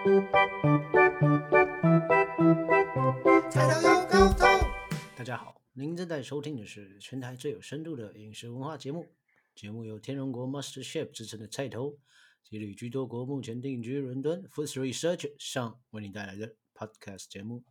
菜头有沟通。大家好，您正在收听的是全台最有深度的饮食文化节目。节目由天龙国 Master Chef 之称的菜头及旅居多国、目前定居伦敦 Food Research 上为你带来的 Podcast 节目。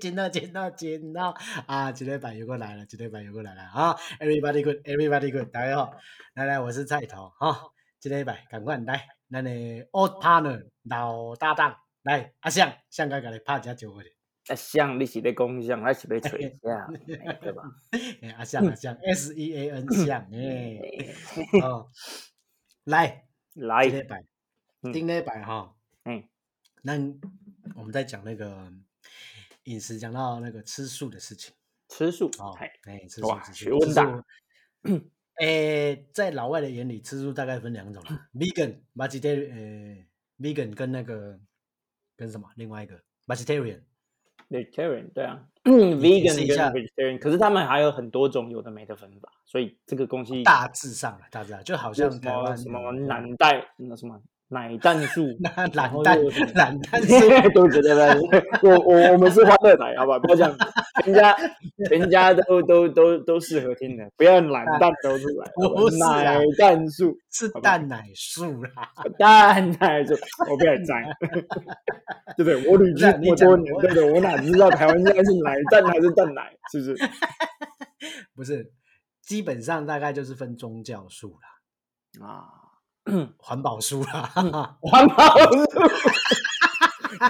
见到见到见到啊！今天版又过来了，今天版又过来了啊！Everybody good，Everybody good，大家好，来来，我是菜头哈。今天版赶快来，咱的 Old Partner 老搭档来，阿相相哥给你拍只酒的。阿，香，你是咧讲香，还是咧吹香？对吧？哎，阿相阿相，S E A N 相 哎，哦，来来，今天版，今天版哈，嗯，那我们在讲那个饮食，讲到那个吃素的事情吃素哦，嘿哎，吃素学问大吃素哎，在老外的眼里，吃素大概分两种啦，vegan、vegetarian，呃，vegan 跟那个跟什么？另外一个 vegetarian，vegetarian 对啊，vegan 跟 vegetarian，可是他们还有很多种有的没的分法，所以这个东西大致上啊，大致上就好像台湾么什么的奶蛋那什么奶蛋素，那蛋又有什么懒蛋 素对不起对，我我我们是欢乐奶，好吧，不要这样，人家人家都都都都适合听的，不要懒蛋都出来，不是啊奶蛋素。是蛋奶素啦。蛋奶素，我不要摘，对不对？我旅居不是你这么多年，对不对？我哪知道台湾现在是奶蛋还是蛋奶，是不是？不是，基本上大概就是分宗教素啦，啊，环保书啦。环保书，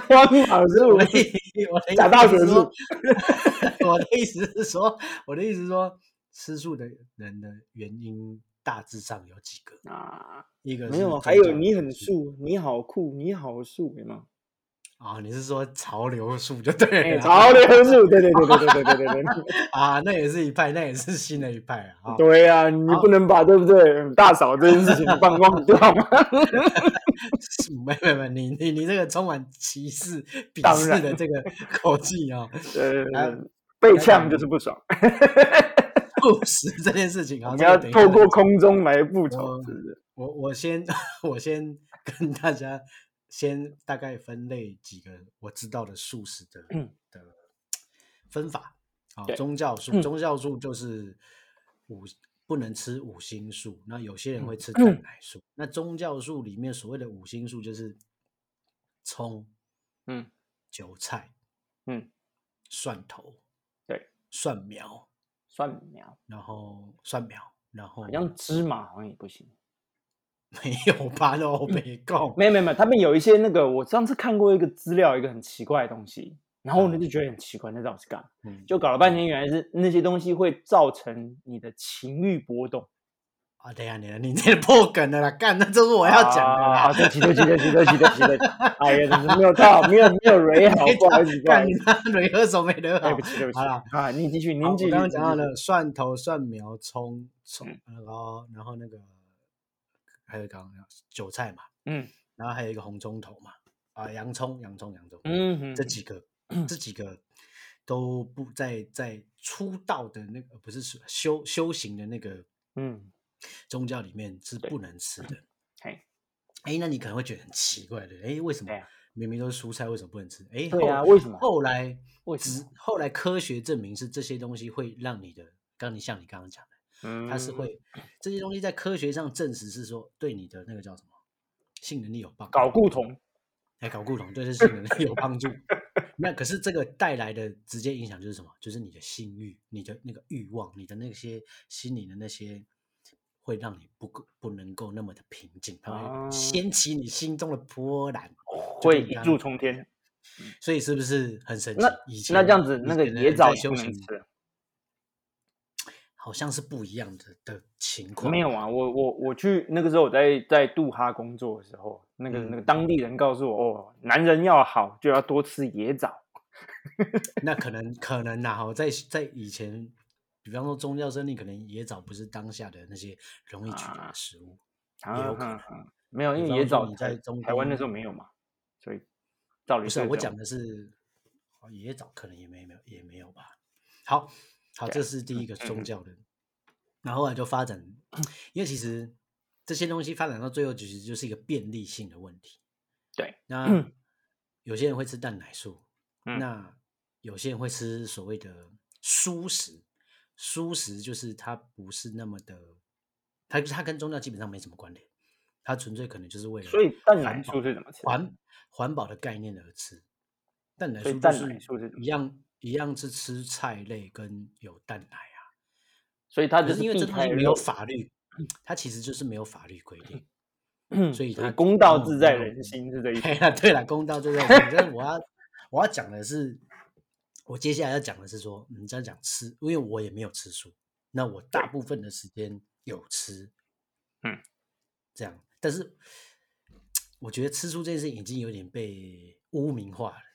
环保书我的，意我的意假大学素 思我的意思是说，我的意思是说，吃素的人的原因大致上有几个，啊，一个没有，是还有你很素素，你好酷，你好素，有没有？啊，你是说潮流术就对哎，了啦潮流术，对对对对对对对对对。啊，那也是一派，那也是新的一派啊。啊对呀、你不能把对不对大嫂这件事情放忘掉嘛？是没没没，你你你这个充满歧视、鄙视的这个口气啊，呃来，被呛就是不爽，不实这件事情啊，你要透过空中来复仇，是不是？我我先我先跟大家先大概分类几个我知道的素食的嗯。的分法啊，对宗教素，嗯。宗教素就是五不能吃五星素，那有些人会吃嗯。蛋奶素。那宗教素里面所谓的五星素就是葱、嗯。韭菜、嗯，蒜头、对，蒜苗，蒜苗，然后蒜苗，然后好像芝麻好像也不行。没有吧？那我没讲。没有没有没有，他们有一些那个，我上次看过一个资料，一个很奇怪的东西，然后我就觉得很奇怪，那到底是干嘛？嗯，就搞了半天，原来是那些东西会造成你的情欲波动。啊，等一下，你你这破梗的啦，干，那就是我要讲的啊，啦。对不起对不起对不起对不起对不起对不起，哎呀，没有到，没有没有蕊好，不好意思干蕊二手没得好。对不起对不起。好了，啊，你继续，好您继续。我刚刚讲到了蒜头、蒜苗、葱、葱嗯，然后然后那个还有刚刚讲韭菜嘛，嗯。然后还有一个红葱头嘛，啊，洋葱、洋葱、洋葱，嗯哼，这几个这几个都不在在出道的那个不是说修修行的那个嗯，宗教里面是不能吃的。嘿，哎，那你可能会觉得很奇怪的，哎，为什么明明都是蔬菜，为什么不能吃？哎，对啊为什么？后来为什么？后来科学证明是这些东西会让你的，刚你像你刚刚讲它是会这些东西在科学上证实是说对你的那个叫什么性能力有帮搞固酮。哎，搞固酮对这性能力有帮助。那可是这个带来的直接影响就是什么？就是你的性欲、你的那个欲望、你的那些心理的那些，会让你不够不能够那么的平静，它啊会掀起你心中的波澜，会一柱冲天。所以是不是很神奇？那那这样子，那个野枣也在修行不能吃了。好像是不一样的的情况。没有啊，我我我去那个时候我在在杜哈工作的时候，那个、那个嗯当地人告诉我，哦，男人要好就要多吃野枣。那可能可能呐、哈，在在以前，比方说宗教生理，可能野枣不是当下的那些容易取得的食物。也有可能没有，因为野枣你在中台湾那东时候没有嘛，所以照理不是我讲的是哦野枣，可能也没没有也没有吧。好，好，这是第一个宗教的，然后后来就发展，因为其实这些东西发展到最后，其实就是一个便利性的问题。对，那有些人会吃蛋奶素，嗯那有些人会吃所谓的蔬食。蔬食就是它不是那么的，它它跟宗教基本上没什么关联，它纯粹可能就是为了所以蛋奶素是怎么吃？环环保的概念而吃。蛋奶素就蛋奶是素是一样一样是吃菜类跟有蛋奶啊，所以它就是是因为这东西没有法律，它其实就是没有法律规定。嗯所以他公道自在人心，是这意思对。了，对了，公道自在人心。但是我要我要讲的是，我接下来要讲的是说，你这样讲吃，因为我也没有吃素，那我大部分的时间有吃，嗯，这样，但是我觉得吃素这件事情已经有点被污名化了。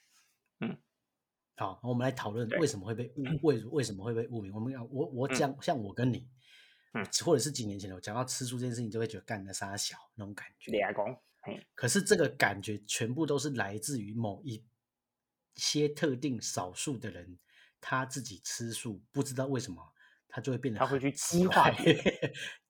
嗯，好，我们来讨论对为什么会被污，为为什么会被污名？我们要我我嗯讲，像我跟你，嗯或者是几年前的，我讲到吃素这件事情，就会觉得干的傻小那种感觉。可是这个感觉全部都是来自于某一些特定少数的人，他自己吃素，不知道为什么他就会变得他会去激化怪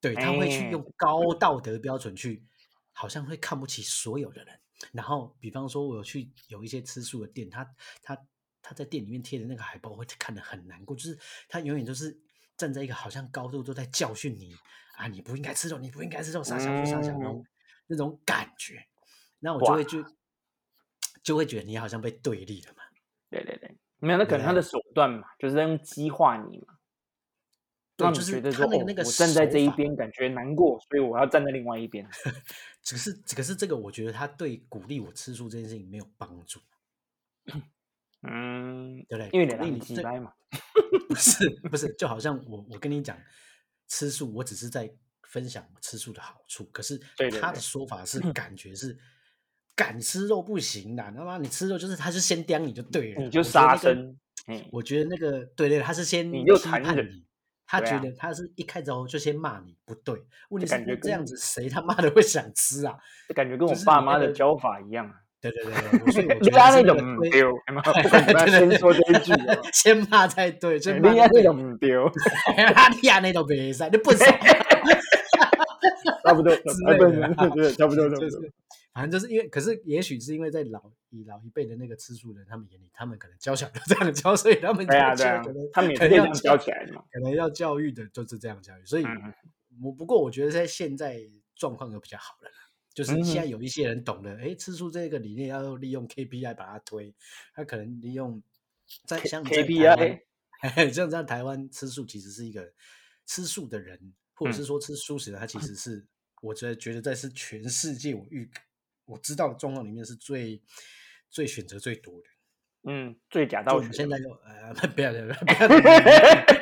对，他会去哎用高道德标准去，好像会看不起所有的人。然后，比方说，我有去有一些吃素的店，他他他在店里面贴的那个海报，我会看得很难过，就是他永远都是站在一个好像高度都在教训你啊，你不应该吃肉，你不应该吃肉，傻小就傻小那种、那种感觉，那我就哇会就就会觉得你好像被对立了嘛。对对对，没有，那可能他的手段嘛，就是在用激化你嘛，让你对就是觉得说，哦他那个那个我站在这一边感觉难过，所以我要站在另外一边。只是可是这个，我觉得他对鼓励我吃素这件事情没有帮助，嗯，对不对？因为你这鸡掰嘛。不是不是，就好像我我跟你讲吃素，我只是在分享吃素的好处，可是他的说法是感觉是敢吃肉不行啦，他妈你吃肉就是他是先刁你就对了，你就杀生嘿我觉得那个对对，他是先你就批残忍判你。他觉得他是一开头就先骂你不对，问题就是这样子谁他妈的会想吃啊？就感觉跟我就是爸妈的教法一样啊。对对对对，我所以我 觉人得是家那种丢，先说这一句哦，先骂才对，先骂人家那种唔丢，他亚那种比赛，你不熟，差不多，之哎不对，差不多，差不多就是。反正就是因为，可是也许是因为在老以老一辈的那个吃素人他们眼里，他们可能教小孩都这样教，所以他们就对啊，对啊可能，他们也可能要是这样教起来的嘛。可能要教育的就是这样教育，所以我不过我觉得在现在状况就比较好了啦，就是嗯现在有一些人懂得，哎，吃素这个理念要利用 KPI 把它推，他可能利用在像在 KPI 像在台湾吃素其实是一个吃素的人，或者嗯是说吃素食的，他其实 是我觉得觉得在是全世界我遇我知道的状况里面是最最选择最多的。嗯，最假到学我们现在就呃 不要不要不要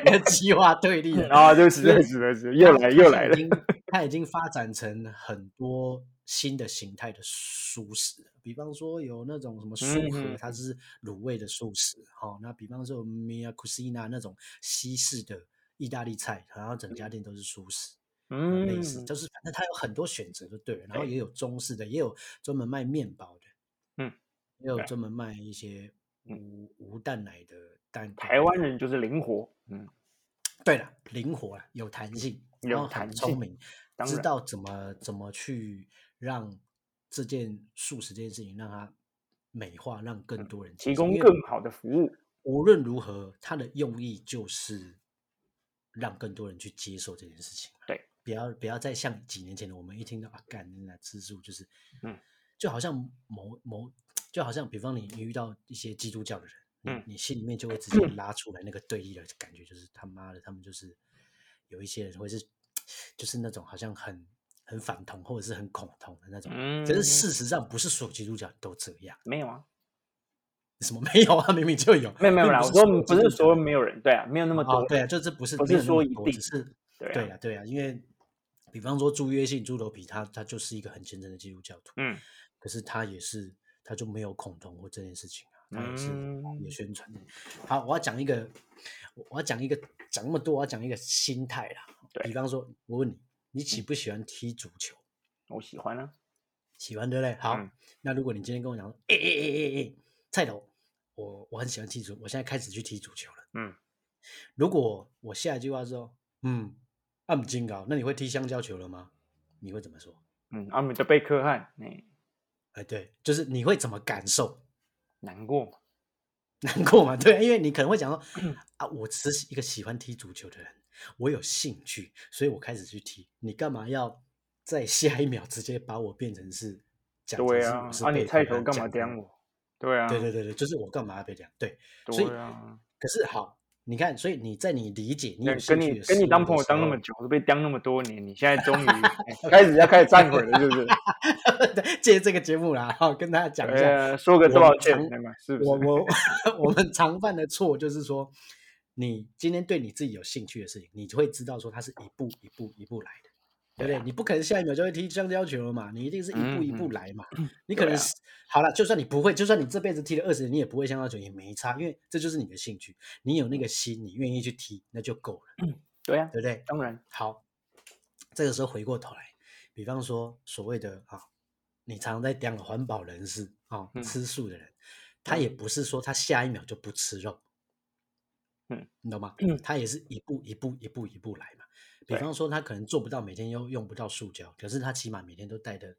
不要激化对立了。啊，对不起，对不起，对不起，又来又来了它已。经它已经发展成很多新的形态的素食，比方说有那种什么素嗯盒，哼它是卤味的素食，哈、那比方说 Mia Cucina 那种西式的意大利菜，然后整家店都是素食。呃嗯，类似，就是反正它有很多选择就对了，然后也有中式的，也有专门卖面包的，嗯，也有对。专门卖一些嗯。无无蛋奶的蛋。台湾人就是灵活，嗯，对了，灵活了，有弹性，有弹性很聪明，知道怎么怎么去让这件素食这件事情让它美化，让更多人提供更好的服务。无论如何，它的用意就是让更多人去接受这件事情。对，不要不要再像几年前的我们一听到啊，干那吃素就是，嗯，就好像某某，就好像比方你你遇到一些基督教的人，嗯你心里面就会直接拉出来那个对立的感觉，就是他妈的，他们就是有一些人会是，就是那种好像很很反同或者是很恐同的那种。可是嗯事实上不是所有基督教都这样，没有啊，什么 没有啊？明明就有，没有没有啦，我说是所有基督不是说没有人，对啊，没有那么多，，哦对啊，就是不是不是说一定是对啊，对啊，对啊，因为比方说朱约信、朱头皮，他他就是一个很虔诚的基督教徒，嗯，可是他也是，他就没有恐同或这件事情啊，他也是有宣传的。好，我要讲一个，我我要讲一个，讲那么多，我要讲一个心态啦。对比方说，我问你，你喜不喜欢踢足球？我喜欢啊，喜欢对不对？好，嗯那如果你今天跟我讲说，哎哎哎哎哎，菜头，我我很喜欢踢足，我现在开始去踢足球了。嗯，如果我下一句话说，嗯，暗金高，那你会踢香蕉球了吗？你会怎么说？嗯，阿姆的贝克汉，哎，哎，对，就是你会怎么感受？难过嘛？难过嘛？对，因为你可能会讲说 啊，我只是一个喜欢踢足球的人，我有兴趣，所以我开始去踢。你干嘛要在下一秒直接把我变成是讲成对啊是你菜头干嘛刁我？对啊，对对对对，就是我干嘛要被这样？对，所以对啊，可是好，你看，所以你在你理解你有跟兴趣跟你跟你当朋友当那么久，被刁那么多年，你现在终于哎 开始要开始忏悔了，是不是？借这个节目啦，哈，跟大家讲一下，呃，说个多少钱常，对吗？是我？我 我们常犯的错就是说，你今天对你自己有兴趣的事情，你就会知道说它是一步一步一步来的，对不对？你不可能下一秒就会踢香蕉球了嘛，你一定是一步一步来嘛。你可能啊是、好了，就算你不会，就算你这辈子踢了二十年，你也不会香蕉球也没差，因为这就是你的兴趣，你有那个心，你愿意去踢，那就够了，对啊，对不对？当然，好，这个时候回过头来，比方说所谓的啊，你常常在讲的环保人士啊，嗯吃素的人，他也不是说他下一秒就不吃肉，嗯，你懂吗嗯？他也是一步一步一步一步来嘛。比方说，他可能做不到每天用用不到塑胶，可是他起码每天都带的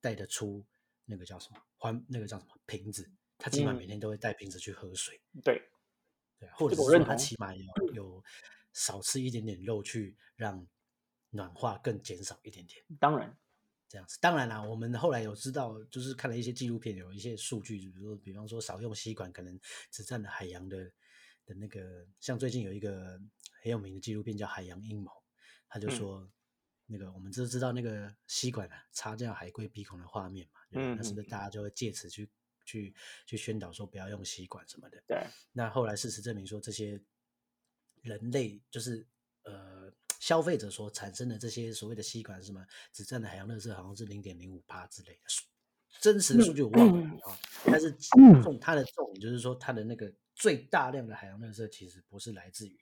带得出那个叫什么环那个叫什么瓶子，他起码嗯每天都会带瓶子去喝水。对，对，或者说他起码有有少吃一点点肉，去让暖化更减少一点点，当然，这样子。当然啦，我们后来有知道，就是看了一些纪录片，有一些数据，比如说，比方说少用吸管，可能只占了海洋的的那个，像最近有一个很有名的纪录片叫《海洋阴谋》，他就嗯说。那个我们都知道那个吸管啊插进海龟鼻孔的画面嘛，嗯那是不是嗯大家就会借此去去去宣导说不要用吸管什么的？对，那后来事实证明说，这些人类就是呃消费者所产生的这些所谓的吸管是什么，只占的海洋垃圾好像是零点零五帕之类的数，真实的数据我忘了啊、但是重它的重点就是说，它的那个最大量的海洋垃圾其实不是来自于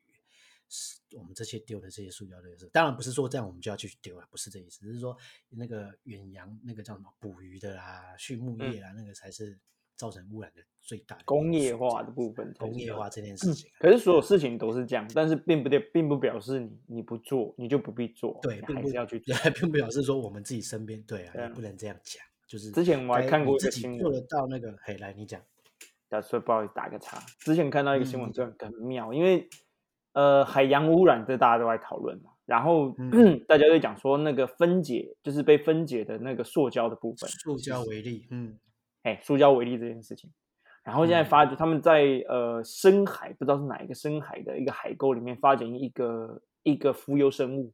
是我们这些丢的这些塑胶垃圾，当然不是说这样我们就要去丢了，不是这意思，只是说那个远洋那个叫什么捕鱼的啦、畜牧业啦，那个才是造成污染的最大的工业化的部分工业化这件。事情啊、可是所有事情都是这样，但是并不对，并不表示你你不做，你就不必做，对，并不是要去 做。并不表示说我们自己身边对啊，对啊也不能这样讲，就是之前我还看过你自己一个新闻做得到那个，嘿，来你讲，啊，所以不好意思打个岔。之前看到一个新闻，嗯真的很妙，因为呃海洋污染这大家都在讨论嘛，然后、嗯 大家就讲说那个分解就是被分解的那个塑胶的部分，塑胶为例，嗯哎，塑胶为例这件事情。然后现在嗯发觉他们在呃深海，不知道是哪一个深海的一个海沟里面发现一个一个浮游生物。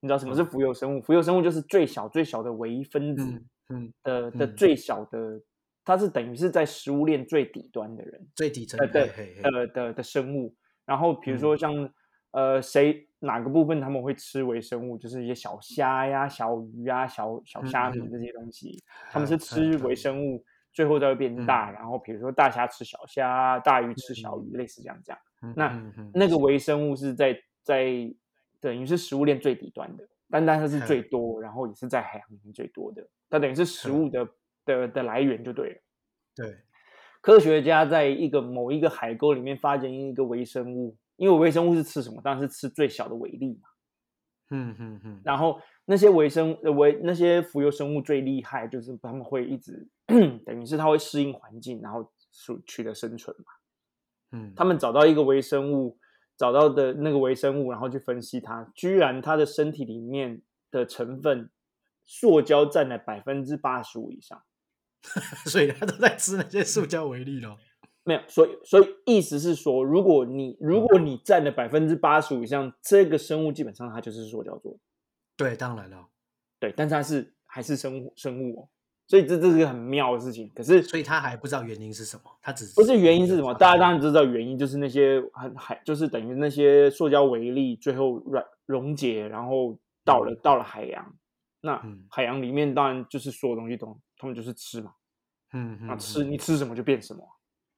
你知道什么是嗯浮游生物？浮游生物就是最小最小的唯一分子嗯嗯，的的嗯最小的，它是等于是在食物链最底端的人。最底层呃，对嘿嘿嘿的的的生物。然后比如嗯说像、呃谁哪个部分他们会吃微生物，就是一些小虾呀、小鱼啊、小小虾米这些东西，他们嗯是吃嗯微生物，最后才会变大。然后比如说大虾吃小虾，大鱼吃小鱼，类似这样这样。嗯那那个微生物是在在等于是食物链最底端的，单单它是最嗯多，然后也是在海洋里面最多的，它等于是食嗯物的的的来源就对了。对，科学家在一个某一个海沟里面发现一个微生物，因为微生物是吃什么？当然是吃最小的微粒嘛。嗯嗯嗯，然后那些微生呃微那些浮游生物最厉害，就是他们会一直 等于是它会适应环境，然后取取得生存嘛。嗯，他们找到一个微生物，找到的那个微生物，然后去分析它，居然它的身体里面的成分，塑胶占了百分之八十五以上。所以他都在吃那些塑胶为例咯。没有，所以所以意思是说，如果你如果你占了百分之八十五以上，这个生物基本上它就是塑胶做的，对，当然了，对，但是它是还是生物生物哦，所以这这是个很妙的事情。可是所以他还不知道原因是什么，他只是不是原因是什么？大家当然然知道原因，就是那些很海，就是等于那些塑胶微粒最后软溶解，然后到了到了海洋。那嗯海洋里面当然就是所有东西都，他们就是吃嘛，嗯嗯那吃你吃什么就变什么。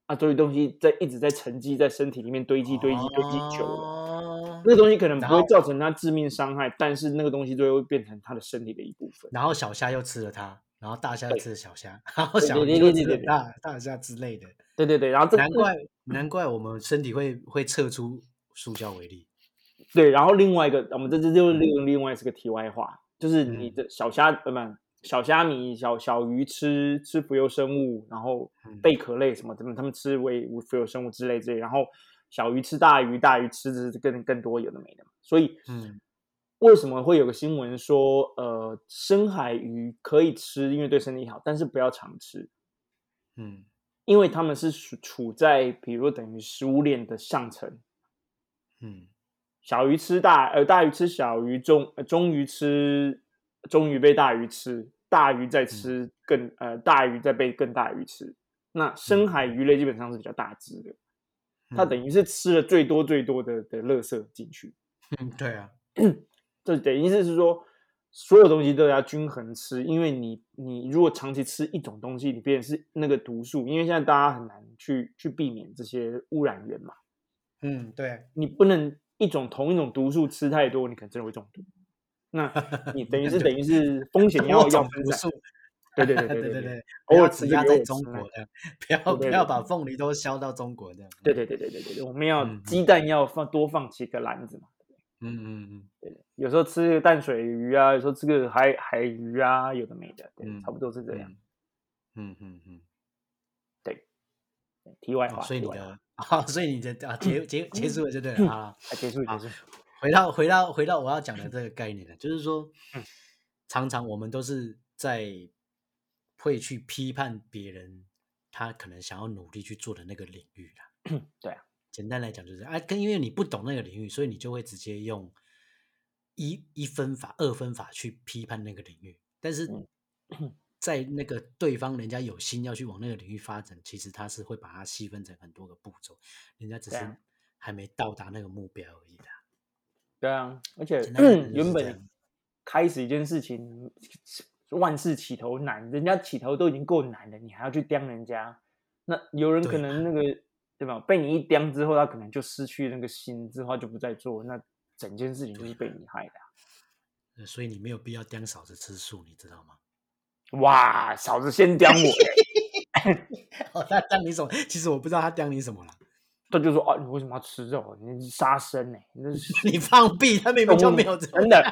啊，所以东西在一直在沉积在身体里面堆积堆积堆积久了，了那个东西可能不会造成它致命伤害，但是那个东西最后会变成它的身体的一部分。然后小虾又吃了它，然后大虾又吃了小虾，然后小鱼又对对对吃了大大虾之类的。对对对，然后这难怪难怪我们身体会会测出塑胶为例。对，然后另外一个，我们这这就是另另外是个题外话，就是你嗯。的小虾呃不小虾米、小小鱼吃吃浮游生物，然后嗯。贝壳类什么，他们他们吃为浮游生物之类之类，然后小鱼吃大鱼，大鱼吃的是更更多有的没的嘛。所以，嗯。为什么会有个新闻说，呃，深海鱼可以吃，因为对身体好，但是不要常吃，嗯。因为他们是处处在比如说等于食物链的上层，嗯小鱼吃大，呃，大鱼吃小鱼，中呃中鱼吃中鱼被大鱼吃，大鱼再吃更、呃大鱼再被更大鱼吃。那深海鱼类基本上是比较大只的，它等于是吃了最多最多的的垃圾进去，嗯对啊，这等于是是说所有东西都要均衡吃，因为你你如果长期吃一种东西，你变成是那个毒素，因为现在大家很难去去避免这些污染源嘛，嗯对，你不能一种同一种毒素吃太多，你可能真的会中毒。那 你等于是等于是 风险要多要分散。种毒素，对对对 对对对对，偶尔吃压在中国的，不要不要把凤梨都销到中国这样。对对对对对对对，我们要鸡蛋要放多放几个篮子嘛。嗯嗯嗯对对，有时候吃个淡水鱼啊，有时候吃个海海鱼啊，有的没的，对，嗯差不多是这样。嗯嗯嗯嗯，题外话，哦所以你的啊，所以你的啊结 结结束了就对了啊。啊，结束好结束。回到回到回到我要讲的这个概念呢，就是说嗯，常常我们都是在会去批判别人，他可能想要努力去做的那个领域啦。对啊，简单来讲就是啊，跟因为你不懂那个领域，所以你就会直接用一一分法、二分法去批判那个领域。但是嗯在那个对方人家有心要去往那个领域发展，其实他是会把它细分成很多个步骤，人家只是还没到达那个目标而已的。对啊，而且 原本开始一件事情，万事起头难，人家起头都已经够难了，你还要去刁人家，那有人可能那个对吧？被你一刁之后，他可能就失去那个心，之后他就不再做，那整件事情就是被你害的所以你没有必要刁嫂子吃素，你知道吗？哇，嫂子先刁我 他刁你什么？其实我不知道他刁你什么了。他就说啊，你为什么要吃肉？你是杀生呢、你 你放屁，他明明就没有这真的。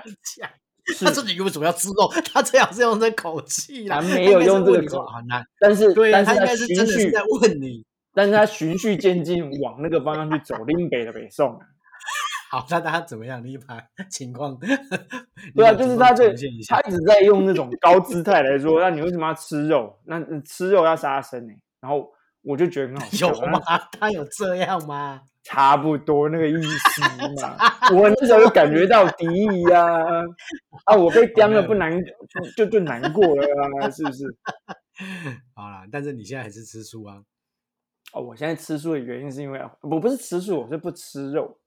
他说你为什么要吃肉？他最好是用这口气啦，他没有用这个口你说啊，那但是对啊，但是他应该是真的是在问你。但是他循序渐进往那个方向去走，林北的北宋啊。好，那他怎么样？你把情况，对啊，就是他这他一直在用那种高姿态来说，那你为什么要吃肉？那你吃肉要杀生呢、然后我就觉得很好笑，有吗？他有这样吗？差不多那个意思嘛。我那时候就感觉到敌意呀、啊，我被刁了不难就就难过了啊，是不是？好啦，但是你现在还是吃素啊？哦，我现在吃素的原因是因为我不是吃素，我是不吃肉。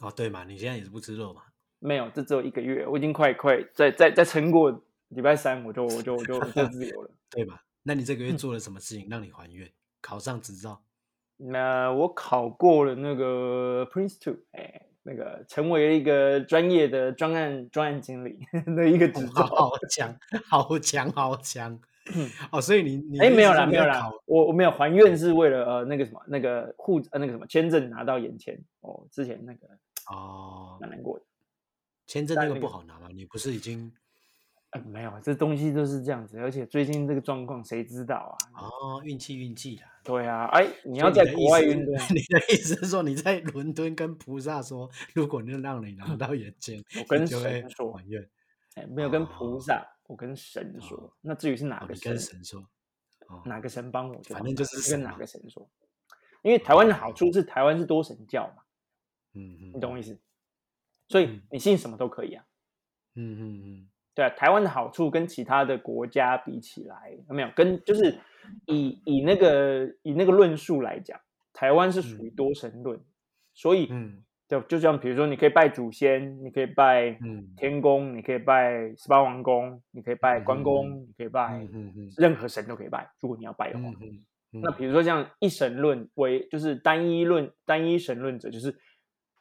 哦，对嘛，你现在也是不吃肉嘛？没有，这只有一个月，我已经快快再再再撑过礼拜三，我就我就我就就自由了。对吧？那你这嗯个月做了什么事情让你还愿？考上执照？那我考过了那个 Prince Two，哎，那个成为了一个专业的专案专案经理 的一个执照。好强，好强，好强！哦，所以你你哎，没有啦，没有啦我我没有还愿是为了呃那个什么那个护呃那个什么签证拿到眼前哦，之前那个哦，蛮难过的。签证那个不好拿吗？你不是已经呃，没有，这东西都是这样子，而且最近这个状况谁知道啊？哦运气运气啦？对啊，哎，你你要在国外运 动，你的意思是说你在伦敦跟菩萨说，如果能让你拿到眼睛，我跟神说还愿。哎，没有跟菩哦萨，我跟神说。那至于是哪哦，个你跟神，说。哦，哪个神帮我就反正就是跟哪个神说。因为台湾的好处是台湾是多神教嘛，嗯嗯，你懂我意思？所以嗯。你信什么都可以啊。嗯嗯嗯。对啊，台湾的好处跟其他的国家比起来，有没有？跟就是以以那个以那个论述来讲，台湾是属于多神论，所以嗯。就就像比如说，你可以拜祖先，你可以拜嗯。天公，你可以拜十八王公，你可以拜关嗯公，你可以拜任何神都可以拜，如果你要拜的话。那比如说像一神论为就是单一论单一神论者，就是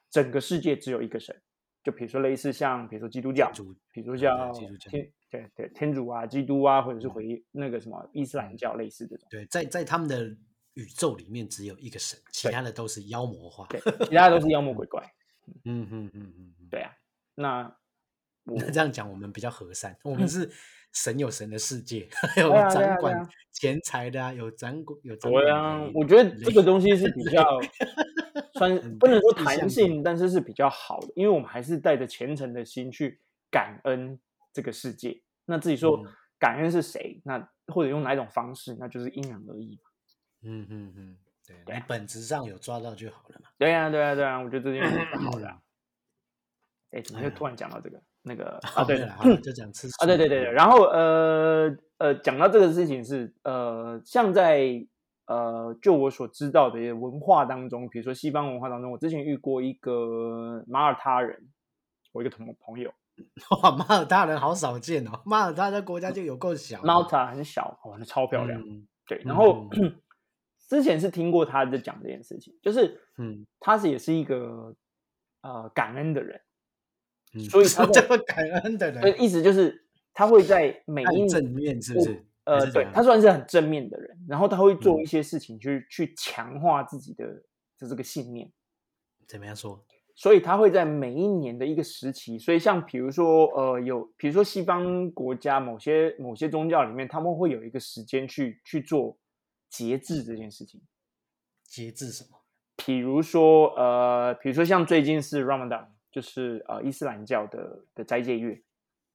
整个世界只有一个神。就比如说类似像比如说基督教，主比如说对叫基督教天对对天主啊、基督啊，或者是嗯回那个什么伊斯兰教类似这种。对，在在他们的宇宙里面只有一个神，其他的都是妖魔化。对，其他的都是妖魔鬼怪。嗯嗯嗯嗯嗯，对啊，那 我那这样讲我们比较和善，我们是神有神的世界，还 有掌管钱财的啊，有掌管有掌管对啊，我觉得这个东西是比较算很不能说弹性，但是是比较好的，因为我们还是带着虔诚的心去感恩这个世界。那自己说嗯感恩是谁，那或者用哪一种方式，那就是因人而异嘛。嗯嗯嗯，对对啊你本质上有抓到就好了嘛。对啊，对啊，对啊，我觉得这件事是好的啊。哎，怎么又突然讲到这个那个啊？哦，对没有的啦好 就讲吃啊，对对对对。然后呃呃，讲到这个事情是呃，像在呃，就我所知道的文化当中，比如说西方文化当中，我之前遇过一个马耳他人，我一个同朋友 哇，马耳他人好少见哦，马耳他的国家就有够小的。，Malta 很小，超漂亮。嗯对，然后、嗯 之前是听过他在讲这件事情，就是嗯他是也是一个呃感恩的人，嗯，所以他在什么叫做感恩的呃，人，意思就是他会在每一很正面是不是？还呃，对他算是很正面的人，然后他会做嗯一些事情去、去强化自己的的这个信念，怎么样说？所以他会在每一年的一个时期，所以像比如说呃有比如说西方国家某些某些宗教里面，他们会有一个时间去去做节制这件事情，节制什么？比如说呃比如说像最近是 Ramadan，就是呃伊斯兰教的的斋戒月，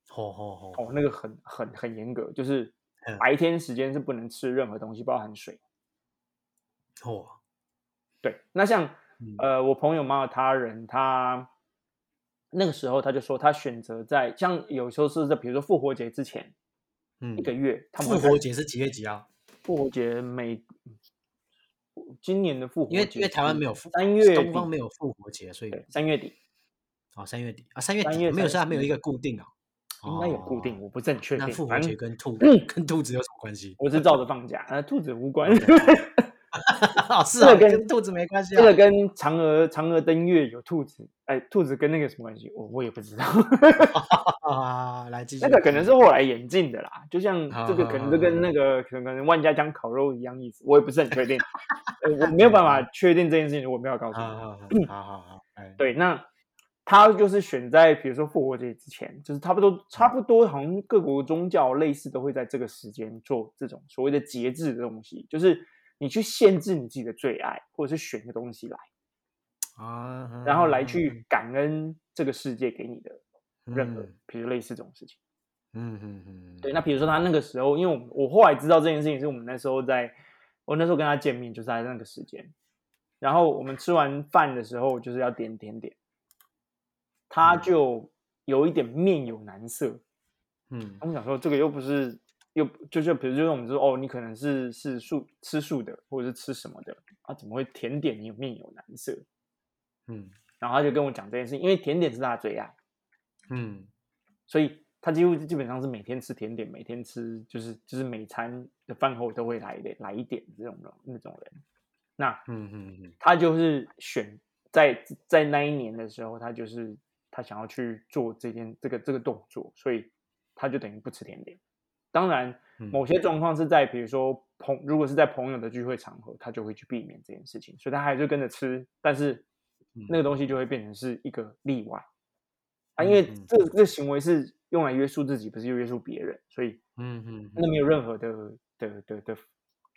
吼吼吼！哦，那个很很很严格，就是嗯白天时间是不能吃任何东西，包含水。嚯！对，那像嗯呃，我朋友马耳他人，他那个时候他就说，他选择在像有时候是在比如说复活节之前嗯一个月，他们复活节是几月几号？复活节每今年的复活节因为因为台湾没有复三月东方没有复活节，所以三月底哦三月底啊三月三月底没有，没有一个固定哦。应该有固定，哦我不是很确定。那复活反正节跟兔嗯 跟兔子有什么关系？我是照着放假，呃，兔子无关。哦，是啊，跟跟兔子没关系啊。这个跟嫦娥嫦娥登月有兔子，哎，兔子跟那个什么关系？我我也不知道。啊，来继续。那个可能是后来演进的啦，就像好这个可能就跟那个可能可能万家江烤肉一样意思，我也不是很确定，呃，我没有办法确定这件事情，我没有告诉好你。好好好 对，那他就是选在比如说复活节之前，就是差不多差不多，好像各国宗教类似都会在这个时间做这种所谓的节制的东西，就是你去限制你自己的最爱，或者是选个东西来，啊，然后来去感恩这个世界给你的任何嗯，比如类似这种事情。嗯嗯嗯，对，那比如说他那个时候，因为我我后来知道这件事情，是我们那时候在，我那时候跟他见面就是在那个时间，然后我们吃完饭的时候就是要点甜点，他嗯。就有一点面有难色，嗯。我们想说这个又不是又就是比如就是我们说哦，你可能是是素吃素的，或者是吃什么的啊，怎么会甜点你有面有难色？嗯。然后他就跟我讲这件事，因为甜点是他的最爱，嗯。所以他几乎基本上是每天吃甜点，每天吃就是就是每餐的饭后都会来一点来一点这种人那种人。那嗯嗯嗯。他就是选在在那一年的时候，他就是他想要去做这件这个这个动作，所以他就等于不吃甜点。当然，嗯某些状况是在比如说朋如果是在朋友的聚会场合，他就会去避免这件事情，所以他还是跟着吃，但是嗯那个东西就会变成是一个例外啊，因为这这行为是用来约束自己，不是约束别人，所以嗯嗯，那没有任何的的的的，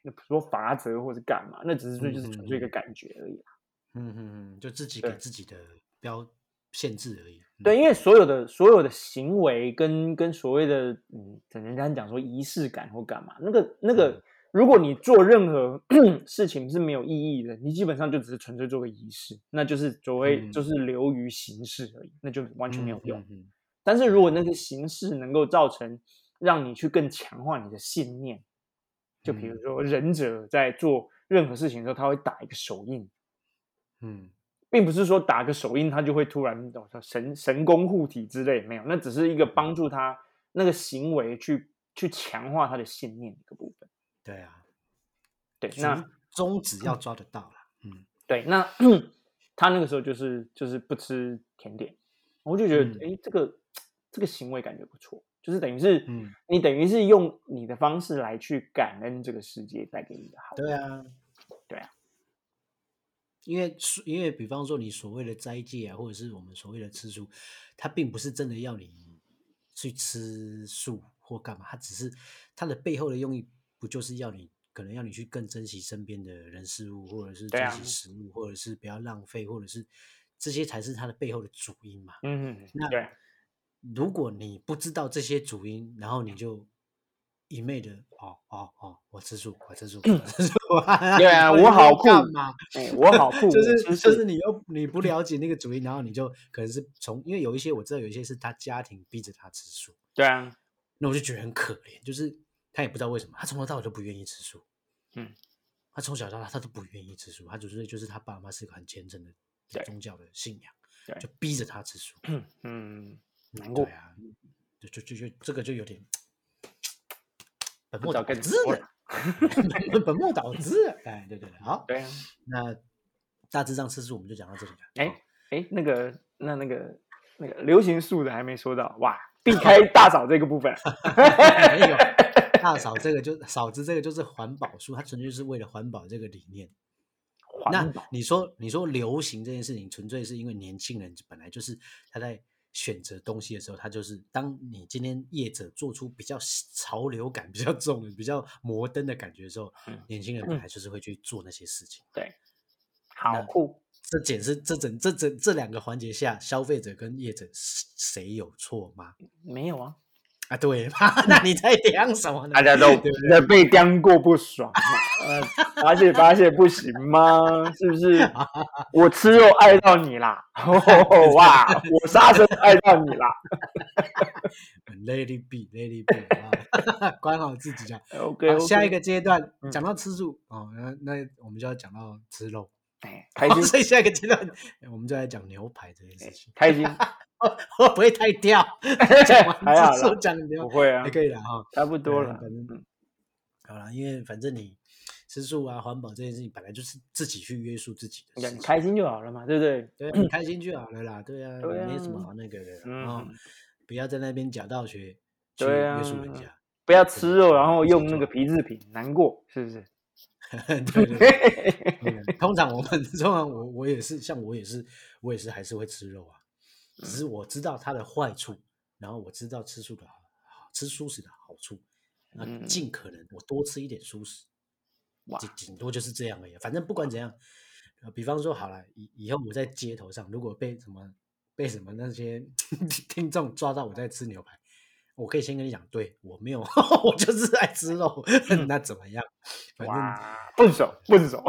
那说法则或是干嘛，那只是说就是嗯纯粹一个感觉而已啦。嗯嗯嗯，就自己给自己的标限制而已。嗯。对，因为所有的所有的行为跟跟所谓的嗯，等人家讲说仪式感或干嘛，那个那个嗯，如果你做任何 事情是没有意义的，你基本上就只是纯粹做个仪式，那就是所谓嗯。就是流于形式而已，那就完全没有用。嗯嗯。但是如果那个形式能够造成让你去更强化你的信念，就比如嗯。说忍者在做任何事情的时候，他会打一个手印，嗯并不是说打个手印他就会突然神神功护体之类，没有，那只是一个帮助他那个行为去去强化他的信念一个部分。对啊，对，那主宗旨要抓得到了。嗯对那 他那个时候就是就是不吃甜点，我就觉得嗯哎、诶这个这个行为感觉不错，就是等于是嗯，你等于是用你的方式来去感恩这个世界带给你的好。对啊，因为因为比方说你所谓的斋戒啊，或者是我们所谓的吃素，它并不是真的要你去吃素或干嘛，它只是它的背后的用意，不就是要你可能要你去更珍惜身边的人事物，或者是珍惜食物，或者是不要浪费，或者是这些才是它的背后的主因嘛。嗯，那，如果你不知道这些主因，然后你就一昧的哦哦哦，我吃素，我吃素，我吃素，对啊 我好酷嘛？哎，我好酷，就是就是你又你不了解那个主因，然后你就可能是从因为有一些我知道有一些是他家庭逼着他吃素，对啊，那我就觉得很可怜，就是他也不知道为什么，他从头到尾都不愿意吃素，嗯，他从小到大他都不愿意吃素，他只是就是他爸妈是个很虔诚的宗教的信仰，就逼着他吃素，嗯，难过对，啊，就就就就这个就有点本末倒置怎么说了，本本末倒置了，哎，对对对，好，对啊，那大致上次数我们就讲到这里了，哎哎，那个那那个那个流行素的还没说到，哇，避开大嫂这个部分，没有 大嫂这个就嫂子这个就是环保书，它纯粹是为了环保这个理念。那环保，你说你说流行这件事情，纯粹是因为年轻人本来就是他在选择东西的时候，他就是当你今天业者做出比较潮流感比较重的、比较摩登的感觉的时候，嗯年轻人本来就是会去做那些事情。对，好酷，这简是这整这整这两个环节下，消费者跟业者谁有错吗？没有啊，啊，对，那你在讲什么呢？大家都对不对？被刁过不爽嘛，呃，发泄发泄不行吗？是不是？我吃肉爱到你啦，哦 哇，我杀生爱到你啦 Let it it be 啊，管好自己就好。，OK，好下一个阶段嗯讲到吃素哦，那那我们就要讲到吃肉。哎，开好心所以下一个阶段我们就来讲牛排这件事情。开心，会不会太掉？讲还好完吃素啦讲牛不会啊还，可以了哈。差不多了反，正好了，因为反正你吃素啊、环保这件事情本来就是自己去约束自己的开心就好了嘛，对不对？对开心就好了啦。对啊，对没什么啊好那个的啦。哦嗯，不要在那边假道学去约束人家。不要吃肉，然后用那个皮制品，难过是不是？对对对。嗯通常我们通常我我也是像我也是我也是还是会吃肉啊，只是我知道它的坏处，然后我知道吃素的好吃素食的好处，那嗯尽可能我多吃一点素食，哇顶顶多就是这样而已。反正不管怎样，呃，比方说好了，以以后我在街头上如果被什么被什么那些 听众抓到我在吃牛排。我可以先跟你讲，对我没有，我就是爱吃肉，那怎么样？反正哇，不手不手，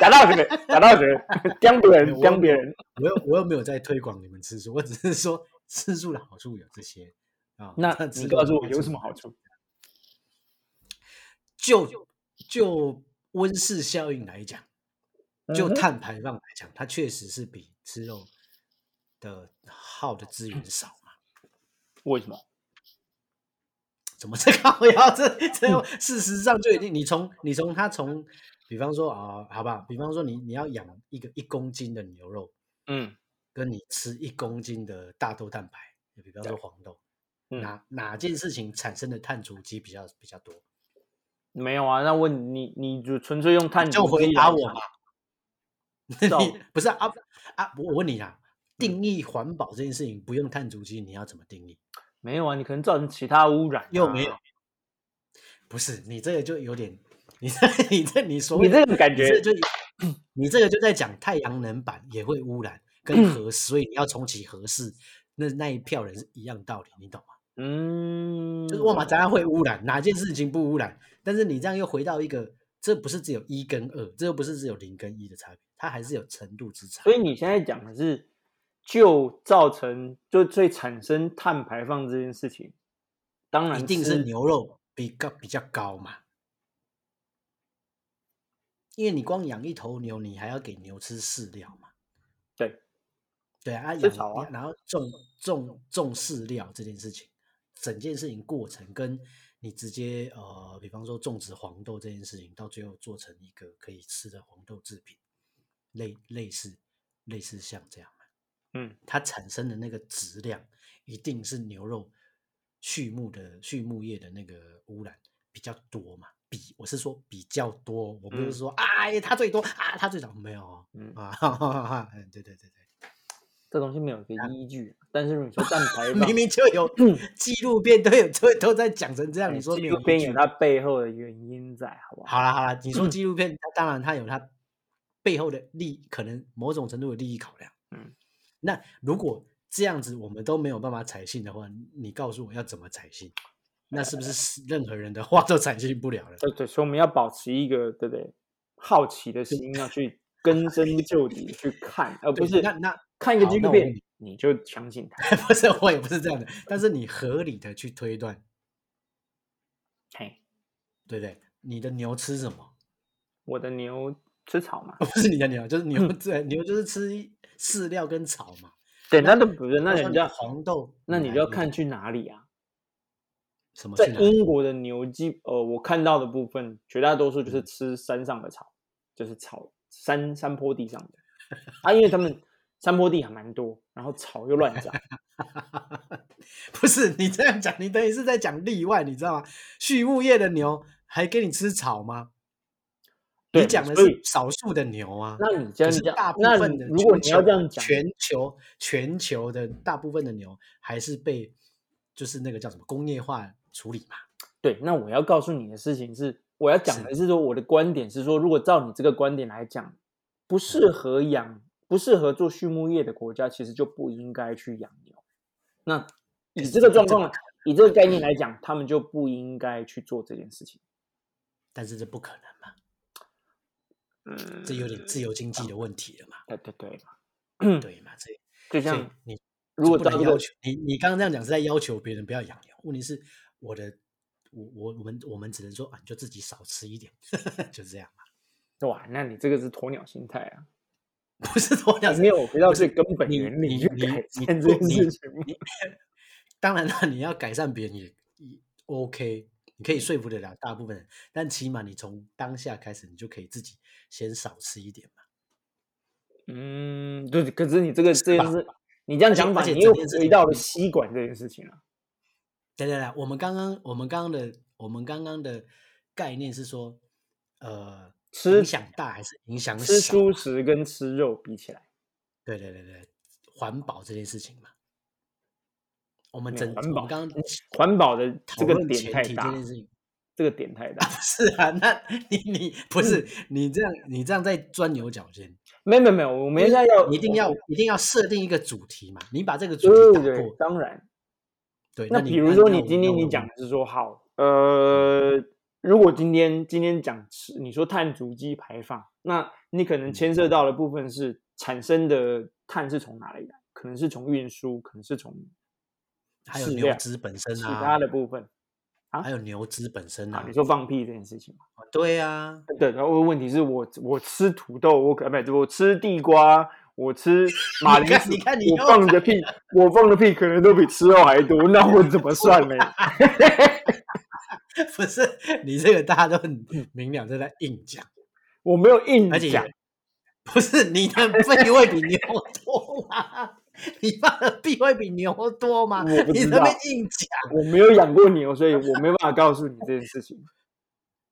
打到这个，打到这个，刁别人，我刁别人。我又我又没有在推广你们吃素，我只是说吃素的好处有这些啊。那吃你告诉我有什么好处？就就温室效应来讲，就碳排放来讲，它确实是比吃肉的耗的资源少嘛。为什么？怎么 这个我要这这事实上就已经你从你从它从比方说啊，好吧，比方说你你要养一个一公斤的牛肉，嗯，跟你吃一公斤的大豆蛋白，比方说黄豆，嗯哪哪件事情产生的碳足迹比较比较多？没有啊。那问你，你就纯粹用碳就回答我嘛。不是啊啊啊！我我问你啊，嗯定义环保这件事情不用碳足迹，你要怎么定义？没有啊，你可能造成其他污染、啊，又没有。不是你这个就有点，你这 你这你所谓你这个感觉你这就你这个就在讲太阳能板也会污染，跟核所以你要重启核试，那那一票人是一样道理，你懂吗？嗯，就是我马当然会污染，哪件事情不污染？但是你这样又回到一个，这不是只有一跟二，这又不是只有零跟一的差别，它还是有程度之差。所以你现在讲的是，就造成就最产生碳排放这件事情，当然一定是牛肉比高比较高嘛，因为你光养一头牛，你还要给牛吃饲料嘛。对对啊，养啊然后种种种饲料这件事情，整件事情过程跟你直接呃，比方说种植黄豆这件事情，到最后做成一个可以吃的黄豆制品，类类似类似像这样嘛。嗯，它产生的那个质量，一定是牛肉畜牧的畜牧业的那个污染比较多嘛。比我是说比较多，我不是嗯说、哎它最多啊，它最少没有啊，哈哈哈哈嗯对对对对，这东西没有一个依据。但是你说蛋白棒，明明就有纪录片都有都都在讲成这样，哎你说没纪录片有它背后的原因在，好不好？好了好了，你说嗯纪录片，它当然它有它背后的利，可能某种程度的利益考量。嗯，那如果这样子我们都没有办法采信的话，你告诉我要怎么采信？那是不是是任何人的话都采信不了了？对对，所以我们要保持一个对不对好奇的心，要去根深 究底去看，而不对是那那看一个好纪录片你你就相信他。不是我也不是这样的，但是你合理的去推断，嘿，对不对？你的牛吃什么？我的牛吃草嘛？不是你的牛，就是牛，嗯对，牛就是吃饲料跟草嘛。对，那那都不是，那你人家黄豆，那你就要看去哪里啊？什么在英国的牛基，呃，我看到的部分绝大多数就是嗯吃山上的草，就是草山山坡地上的啊，因为他们山坡地还蛮多，然后草又乱长。不是你这样讲，你等于是在讲例外，你知道吗？畜牧业的牛还给你吃草吗？你讲的是少数的牛啊，那你这样是大，部分的你如果你要这样讲，全球全球的大部分的牛还是被就是那个叫什么工业化处理嘛？对，那我要告诉你的事情是，我要讲的是说，我的观点是说，如果照你这个观点来讲，不适合养、不适合做畜牧业的国家，其实就不应该去养牛。那以这个状况，以这个概念来讲，他们就不应该去做这件事情。但是这不可能嘛，嗯，这有点自由经济的问题了嘛，对对对嘛，对嘛？这就像你如果不能要求你，你刚刚这样讲是在要求别人不要养牛。问题是我的，我我我们我们只能说啊，你就自己少吃一点，就这样嘛。哇，那你这个是鸵鸟心态啊，不是鸵鸟，没有回到最根本原理你你去改你善这件你事情当然了，你要改善别人也也 OK，你可以说服得了大部分人，但起码你从当下开始，你就可以自己先少吃一点嘛。嗯，对，可是你这个这吧件事，你这样讲法，而且你又这件事情回到了吸管这件事情了。对对对，我们刚刚我们刚刚的我们刚刚的概念是说，呃，吃影响大还是影响吃少嘛？蔬食跟吃肉比起来，对对对对，环保这件事情嘛，我们整环保刚刚嗯环保的讨这个点太大提这件事情。这个点太大。是啊，那你你不是嗯你这样你这样在钻牛角尖，没有没有没有，我们现在要一定要一定要设定一个主题嘛，你把这个主对对对题打破，，当然。对。那你比如说你今天你讲的是说好，呃，如果今天今天讲吃，你说碳足迹排放，那你可能嗯牵涉到的部分是产生的碳是从哪里来？可能是从运输，可能是从还有牛脂本身啊其啊，他的部分啊还有牛脂本身啊，，啊你说放屁这件事情嘛？对啊，对，然后问题是我我吃土豆，我可不我吃地瓜，我吃 马铃薯，你看你看你我放的屁，我放的屁可能都比吃肉还多，那我怎么算呢？不是你这个大家都很明了，都在硬讲，我没有硬讲，不是你的 肺会比牛多吗？你放的屁会比牛多吗？我不知道硬讲，我没有养过牛，所以我没办法告诉你这件事情。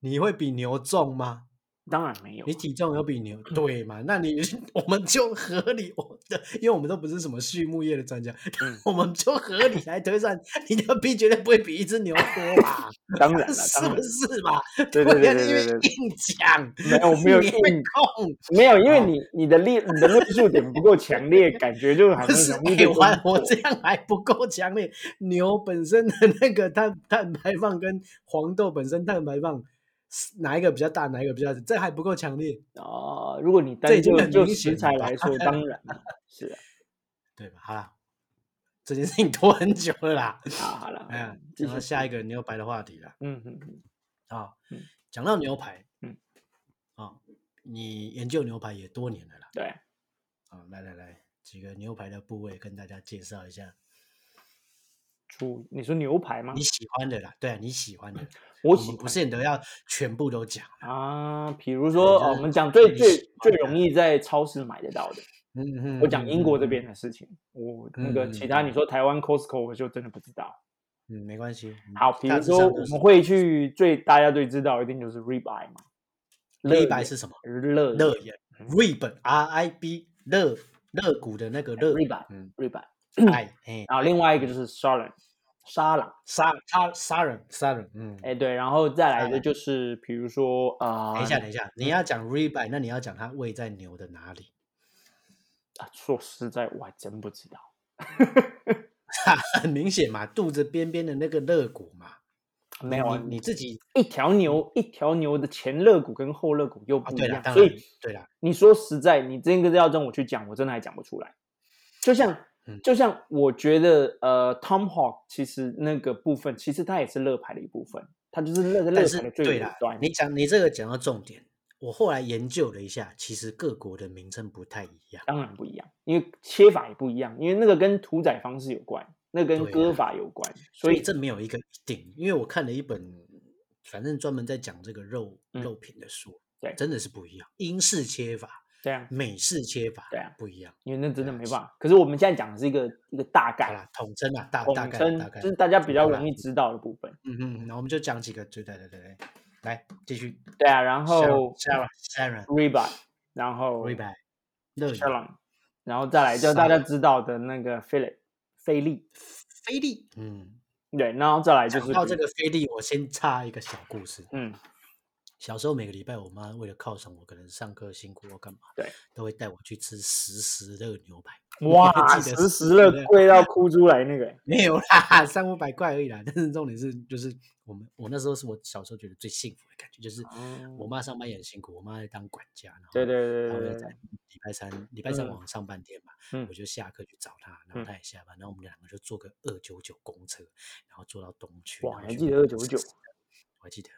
你会比牛重吗？当然没有你，体重有比牛对嘛？那你 我们就合理，我的，因为我们都不是什么畜牧业的专家，嗯 我们就合理来推算，你的屁绝对不会比一只牛多吧？当然了，是不是嘛？对对对因为对对对硬讲，没有没有硬控，没有，因为哦你你的力你的论述点不够强烈，感觉就好像容易被攻我我这样还不够强烈。牛本身的那个碳碳排放跟黄豆本身碳排放，是哪一个比较大，哪一个比较小？这还不够强烈，啊。如果你这单就就食材来说，当然了是啊。对吧？好了，这件事情拖很久了啦。好，好了，哎呀，继续讲到下一个牛排的话题了嗯嗯嗯，啊嗯。讲到牛排，嗯，啊，你研究牛排也多年了啦。对，啊，来来来，几个牛排的部位跟大家介绍一下，出，你说牛排吗你？喜欢的啦，对啊，你喜欢的，我喜欢不见得要全部都讲。啊，比如说，哦，我们讲最最最容易在超市买得到的。嗯嗯，我讲英国这嗯，边的事情，我那个其他你说台湾 Costco 我就真的不知道。嗯，没关系。嗯好，比如说我们会去最大家最知道一定就是 rib eye 嘛，rib eye 是什么？乐乐眼 rib R I B 乐肋骨的那个乐，ribeye 嗯，ribeye，哎，哎，然后另外一个就是 sirloin 沙朗，杀杀杀人杀人，嗯，哎对，然后再来的沙朗就是比如说啊，等一下等一下，你要讲 ribeye，那你要讲它位在牛的哪里？啊说实在我还真不知道。很明显嘛，肚子边边的那个肋骨嘛，没有啊你你自己一条牛，一条牛的前肋骨跟后肋骨又不一样，所以对了，你说实在，你这个要让我去讲，我真的还讲不出来。就像嗯，就像我觉得，呃，Tom Hawk 其实那个部分，其实它也是乐牌的一部分，它就是肋肋但是排的最对啦尾端。你讲你这个讲到重点，我后来研究了一下，其实各国的名称不太一样。当然不一样，因为切法也不一样，因为那个跟屠宰方式有关，那跟对啊割法有关，所以所以这没有一个一定，因为我看了一本，反正专门在讲这个肉、嗯肉品的书，对真的是不一样。英式切法、这样，美式切法，对啊不一样。因为那真的对啊没办法。可是我们现在讲的是一个一个大概啦，统称啊，大大概大概就是大家比较容易知道的部分。嗯嗯，那我们就讲几个，对对对对对，来继续。对啊，然后 Sharon Sharon ribeye，然后 r i b e 乐 s h a l o n 然后再来就大家知道的那个菲力菲利，菲利，嗯，对，然后再来就是讲到这个菲利，我先插一个小故事。嗯，小时候每个礼拜，我妈为了犒赏我，可能上课辛苦或干嘛，对，都会带我去吃十十乐牛排。哇，记得十十乐贵到哭出来那个，没有啦，三五百块而已啦。但是重点是，就是我们我那时候是我小时候觉得最幸福的感觉，就是我哦妈上班也很辛苦，我妈在当管家，然后对对对对对，礼拜三礼拜三嗯晚上上半天嘛，嗯我就下课去找她，然后嗯她也下班，然后我们两个就坐个二九九公车，然后坐到东区。哇你还记得299买吃我还记得。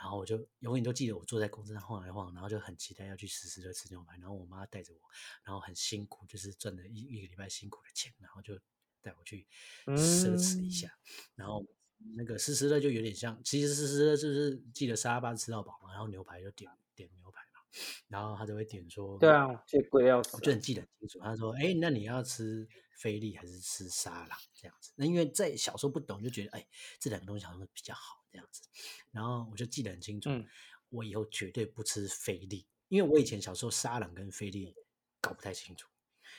然后我就永远都记得我坐在公车上晃来晃，然后就很期待要去实时的吃牛排。然后我妈带着我，然后很辛苦，就是赚了一一个礼拜辛苦的钱，然后就带我去奢侈一嗯下。然后那个湿湿的就有点像，其实湿湿的就是记得沙拉吧吃到饱嘛，然后牛排就点点牛排嘛，然后他就会点说，对啊，这贵要死我就很记得很清楚。他说：“哎，那你要吃菲力还是吃沙拉这样子？”那因为在小时候不懂，就觉得哎，这两个东西好像比较好这样子。然后我就记得很清楚，嗯我以后绝对不吃菲力，因为我以前小时候沙朗跟菲力搞不太清楚。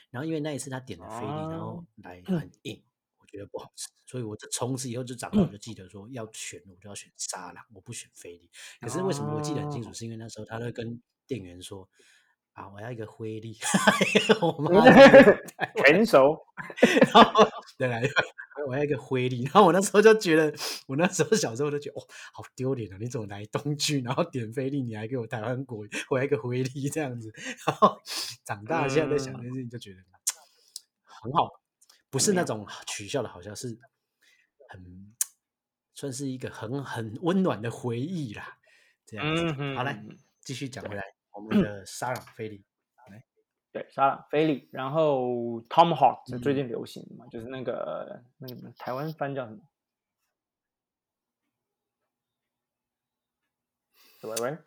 然后因为那一次他点了菲力，然后哦来很硬，我觉得不好吃，所以我就从此以后就长大，我就记得说要选我就要选沙朗，我不选菲力。可是为什么我记得很清楚？哦是因为那时候他会跟店员说。啊，我要一个灰力，我 妈 全熟，然后对啦，我要一个灰力，然后我那时候就觉得，我那时候小时候就觉得，哦，好丢脸啊！你怎么来东区，然后点菲力，你还给我台湾国，我要一个灰力这样子。然后长大现在在想这件事情，就觉得很好，不是那种取笑的好笑，是很算是一个很很温暖的回忆啦。这样子，嗯好来哼继续讲回来，我们的沙朗菲力，对，沙朗菲力，然后 Tom 嗯最近流行的嘛，就是那个那个台湾翻叫什么？喂喂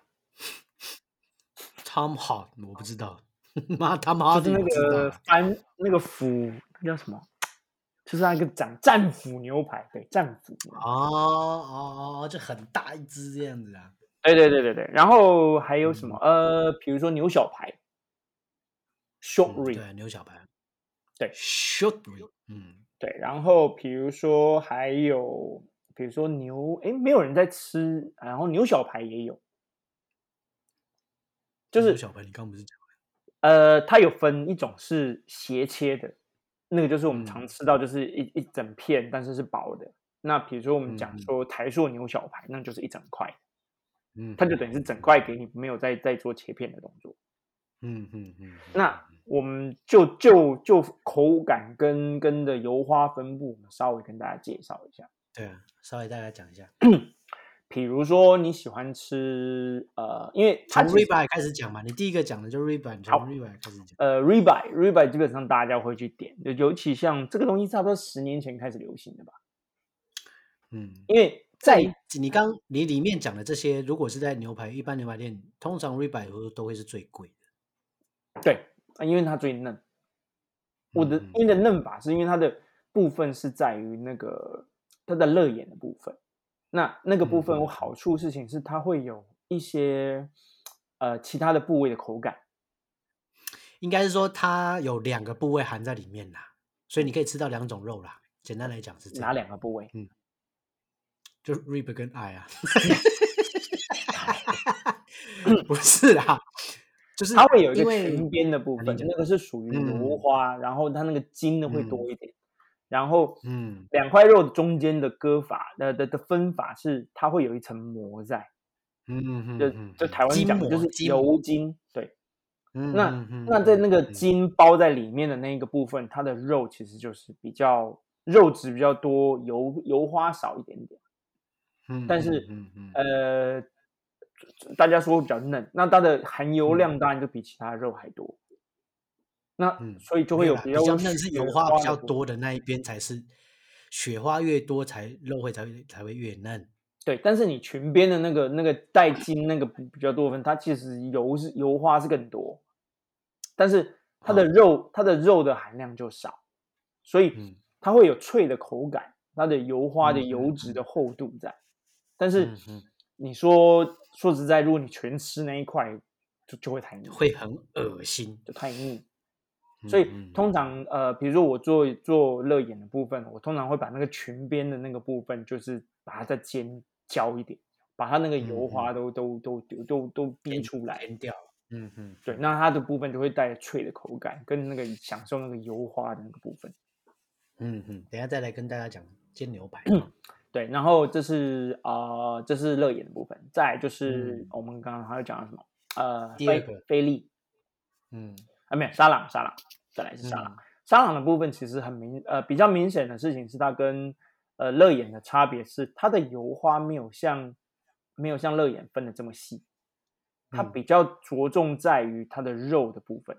，Tom Hot，我不知道，妈 Tom Hot 就是那个啦翻那个腐那叫什么？就是那个讲战斧牛排，对，战斧。哦哦哦，就很大一只这样子啊。对对对对对，然后还有什么？呃，比如说牛小排，short 嗯 rib，、对，牛小排，对，short rib，嗯，对，然后比如说还有，比如说牛，诶，没有人在吃，然后牛小排也有，就是牛小排，你刚刚不是讲呃，它有分一种是斜切的，那个就是我们常嗯。吃到，就是一一整片，但是是薄的。那比如说我们讲说台塑牛小排，那就是一整块，嗯，它就等于是整块给你，没有再再做切片的动作。嗯嗯嗯，那我们就就就口感跟跟的油花分布，我们稍微跟大家介绍一下。对啊，稍微大家讲一下，比如说你喜欢吃呃，因为它从其实 ribeye 开始讲嘛，你第一个讲的就是 ribeye，从 ribeye 开始讲，呃 ribeye ribeye 基本上大家会去点，就尤其像这个东西差不多十年前开始流行的吧，嗯，因为在你你刚你里面讲的这些，如果是在牛排一般牛排店，通常 ribeye 都都会是最贵的，对，啊因为它最嫩。我的嗯嗯因为的嫩法是因为它的部分是在于那个它的肋眼的部分，那那个部分嗯嗯有好处事情是它会有一些呃其他的部位的口感。应该是说它有两个部位含在里面啦，所以你可以吃到两种肉啦。简单来讲是这哪，两个部位？就 rib 跟 eye 啊，不是啊，就是它会有一个裙边的部分，那个是属于油嗯花，然后它那个筋的会多一点。然后，嗯两块肉中间的割法的的的分法是，它会有一层膜在，嗯嗯嗯，就就台湾讲的就是油筋。对，嗯那那在那个嗯筋包在里面的那个部分，它的肉其实就是比较肉质比较多，油油花少一点点。嗯但是嗯嗯呃，大家说比较嫩，那它的含油嗯量当然就比其他肉还多。那嗯所以就会有比较嫩是油花比较多的那一边才是，雪花越多才肉会才会才会越嫩。对，但是你裙边的那个那个带筋那个比比较多分，它其实油是油花是更多，但是它的哦肉、它的肉的含量就少，所以嗯它会有脆的口感，它的油花的油脂的厚度在。但是你说说实在，如果你全吃那一块，就就会太腻，会很恶心。就太腻。所以通常呃，比如说我做做乐眼的部分，我通常会把那个裙边的那个部分，就是把它再煎焦一点，把它那个油嗯花都、都都都都都逼出来。偏掉了。嗯嗯，对，那它的部分就会带脆的口感，跟那个享受那个油花的那个部分。嗯嗯，等一下再来跟大家讲煎牛排。对，然后这是呃，这是乐眼的部分，再就是嗯。我们刚刚还有讲到什么？呃，菲第二个。菲力。嗯。啊，没有沙朗，沙朗，再来是沙朗。沙朗的部分其实很明，呃，比较明显的事情是它跟呃乐眼的差别是，它的油花没有像没有像乐眼分的这么细，它嗯。比较着重在于它的肉的部分，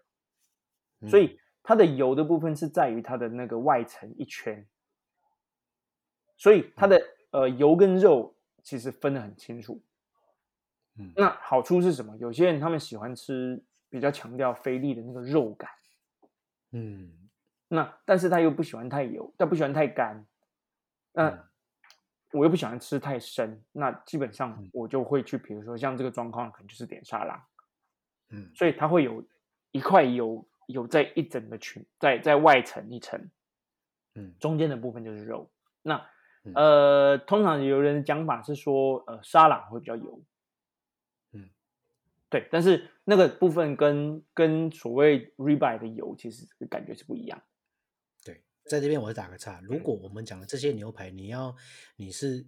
嗯所以它的油的部分是在于它的那个外层一圈，所以它的呃油跟肉其实分得很清楚。嗯那好处是什么？有些人他们喜欢吃比较强调菲力的那个肉感。嗯那但是他又不喜欢太油，他不喜欢太干，那、嗯我又不喜欢吃太深，那基本上嗯我就会去，比如说像这个状况，可能就是点沙拉，嗯所以它会有一块油有在一整个群，在在外层一层，嗯中间的部分就是肉。那嗯呃，通常有人讲法是说，呃，沙朗会比较油，嗯，对，但是那个部分跟跟所谓 ribeye 的油其实感觉是不一样。对，在这边我打个岔。如果我们讲的这些牛排，你要你是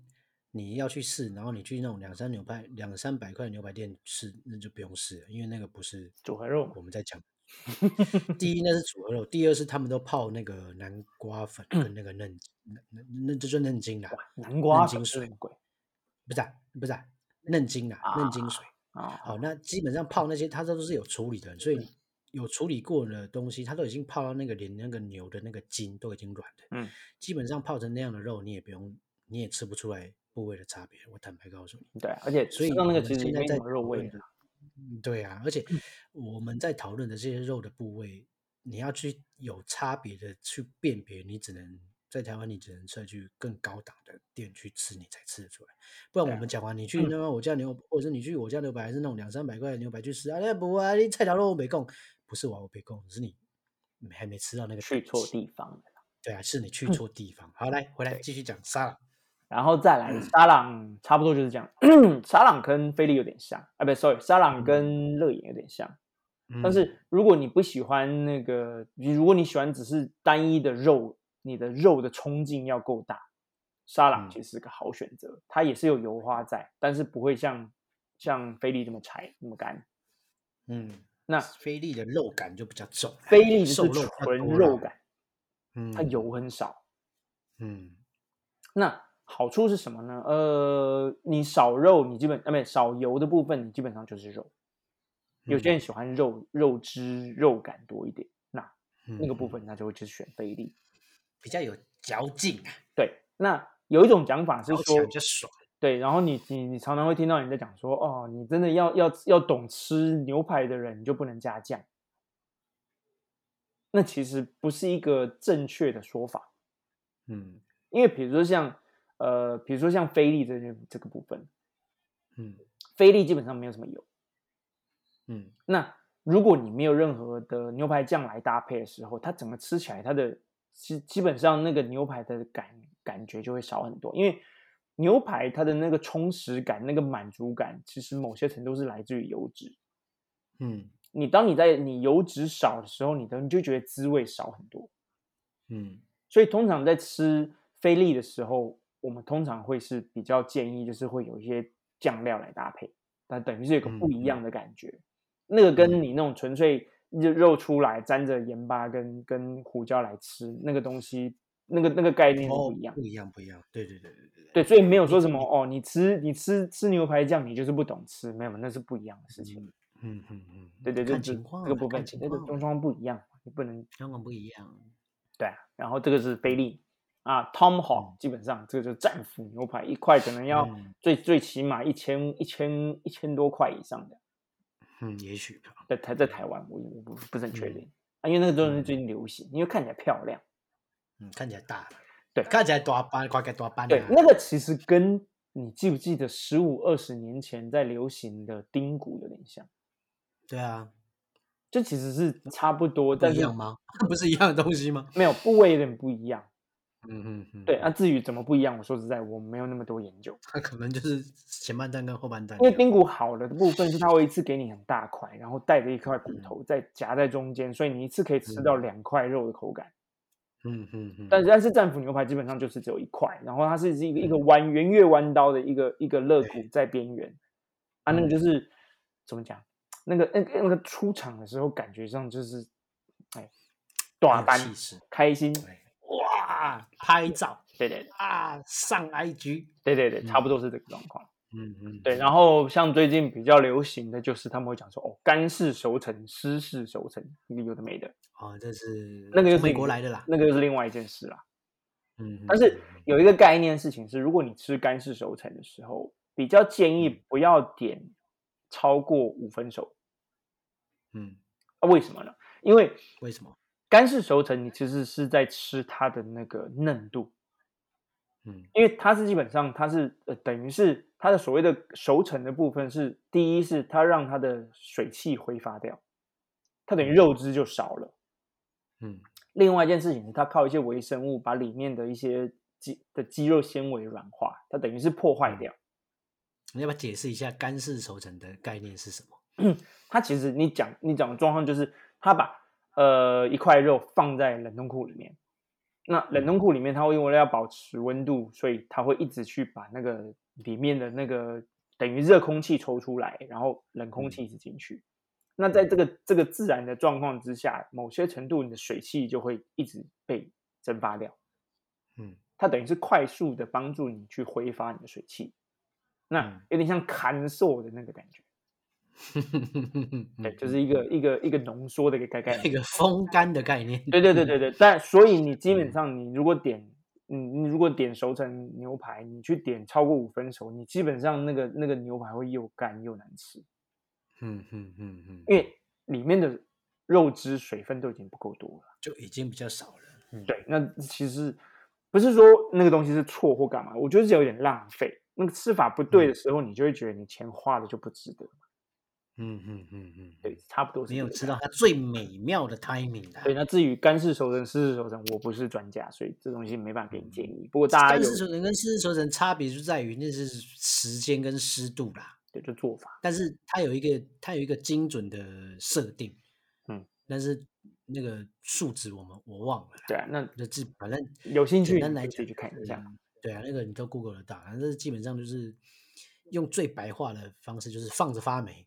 你要去试，然后你去那种两三牛排两三百块的牛排店试，那就不用试了，因为那个不是组合肉我们在讲。第一那是组合肉，第二是他们都泡那个南瓜粉跟那个嫩那那那这就嫩筋啦，南瓜水不是啊不是啊嫩筋啦，嫩筋水。啊？好，那基本上泡那些它都是有处理的，所以有处理过的东西，它都已经泡到那个连那个牛的那个筋都已经软的。嗯，基本上泡成那样的肉，你也不用，你也吃不出来部位的差别。我坦白告诉你，对啊，而且所以那个其实现在在肉味的。嗯对啊，而且我们在讨论的这些肉的部位，你要去有差别的去辨别，你只能在台湾，你只能再去更高档的店去吃，你才吃得出来。不然我们讲完，你去那么我家牛，或者是你去我家牛排，还是那种两三百块的牛排去吃啊，那不啊，你菜条肉我没供，不是我我没供，是你你还没吃到那个去错。地方了。对啊，是你嗯去错地方。好，来回来继续讲沙朗。然后再嗯来沙朗，差不多就是这样。沙朗跟菲力有点像啊，不，sorry，沙朗跟乐眼有点像。但嗯是如果你不喜欢那个，如果你喜欢只是单一的肉，你的肉的冲劲要够大，沙朗嗯其实是个好选择。它也是有油花在，但是不会像像菲力这么柴那么干。嗯，那菲力的肉感就比较重啊，菲力是纯，肉感，嗯，它油很少。嗯那好处是什么呢？呃，你少肉，你基本啊，不少油的部分，你基本上就是肉。有些嗯人喜欢肉肉汁肉感多一点，那那个部嗯分那就会去选菲力。比较有嚼劲啊，对，那有一种讲法是说比较爽。对，然后你你你常常会听到人在讲说，哦，你真的要要要懂吃牛排的人，你就不能加酱。那其实不是一个正确的说法，嗯因为比如说像呃，比如说像菲力这些这个部分，嗯菲力基本上没有什么油。嗯那如果你没有任何的牛排酱来搭配的时候，它整个吃起来，它的基基本上那个牛排的感感觉就会少很多，因为牛排它的那个充实感、那个满足感，其实某些程度是来自于油脂。嗯你当你在你油脂少的时候，你的你就觉得滋味少很多。嗯所以通常在吃菲力的时候，我们通常会是比较建议，就是会有一些酱料来搭配，但等于是有个不一样的感觉。那个跟你那种纯粹肉肉出来沾着盐巴跟跟胡椒来吃那个东西，那个那个概念是哦不一样。不一样不一样，对对对对对对，所以没有说什么哦，你吃你吃吃牛排酱，你就是不懂吃，没有，那是不一样的事情。嗯嗯嗯，对对这情况啊这个部分情况不一样，你不能状况不一样，对啊，然后这个是菲力啊，Tomahawk 基本上这个就是战斧牛排，一块可能要嗯最、最起码一千一千一千多块以上的，嗯，也许吧，在台在台湾我我不不是很确嗯定、啊，因为那个东西最近流行，因为看起来漂亮。嗯，看起来大，对看起来大班，快该大班对，那个其实跟你记不记得十五二十年前在流行的丁骨有点像，对啊，这其实是差不多，不但是一样吗？不是一样的东西吗？没有部位有点不一样。嗯嗯嗯，对，那、至于怎么不一样，我说实在我没有那么多研究。它 可能就是前半段跟后半段，因为丁骨好的部分是它会一次给你很大块，然后带着一块骨嗯。头再夹在中间，所以你一次可以吃到两块肉的口感。嗯嗯嗯，但是但是战斧牛排基本上就是只有一块，然后它是一个一个弯圆月弯刀的一个一个肋骨在边缘，啊，那个嗯。就是怎么讲？那个那个那个出场的时候感觉上就是，哎，大很班有气势开心，对，哇，拍照对对啊，上 IG，对对对，差不多是这个状况。嗯嗯，对，然后像最近比较流行的就是他们会讲说，哦，干式熟成、湿式熟成，有的没的，哦，这是那个就是美国来的啦，那个又是另外一件事啦。嗯，但是有一个概念事情是，如果你吃干式熟成的时候，比较建议不要点超过五分熟嗯，啊？为什么呢？因为为什么？干式熟成你其实是在吃它的那个嫩度，嗯因为它是基本上它是呃等于是它的所谓的熟成的部分是第一是它让它的水汽挥发掉，它等于肉汁就少了。嗯另外一件事情是它靠一些微生物把里面的一些肌的肌肉纤维软化，它等于是破坏掉。你要不要解释一下干式熟成的概念是什么？它其实你讲你讲的状况就是，它把呃一块肉放在冷冻库里面，那冷冻库里面它会因为要保持温度，所以它会一直去把那个里面的那个等于热空气抽出来，然后冷空气一直进去。那在这个这个自然的状况之下，某些程度你的水汽就会一直被蒸发掉。嗯它等于是快速的帮助你去挥发你的水汽，那嗯有点像砍瘦的那个感觉。对，就是一个一个一个浓缩的一个概概念。一个风干的概念。对对对对对，但所以你基本上你如果点，嗯，你如果点熟成牛排，你去点超过五分熟，你基本上那个那个牛排会又干又难吃，嗯嗯嗯嗯，因为里面的肉汁水分都已经不够多了。就已经比较少了。嗯，对，那其实不是说那个东西是错或干嘛，我觉得是有点浪费。那个吃法不对的时候，你就会觉得你钱花的就不值得。嗯嗯嗯嗯，对，差不多是没有吃到它最美妙的 timing 的。对，那至于干式熟成、湿式熟成，我不是专家，所以这东西没办法给你建议。不过大家干式熟成跟湿式熟成差别就在于那是时间跟湿度啦，对就做法，但是它有一个它有一个精准的设定，嗯，但是那个数值我们我忘了，对啊，那那这反正有兴趣简单来自己去看一下。嗯对啊，那个你都 Google 得到，反正基本上就是用最白话的方式，就是放着发霉。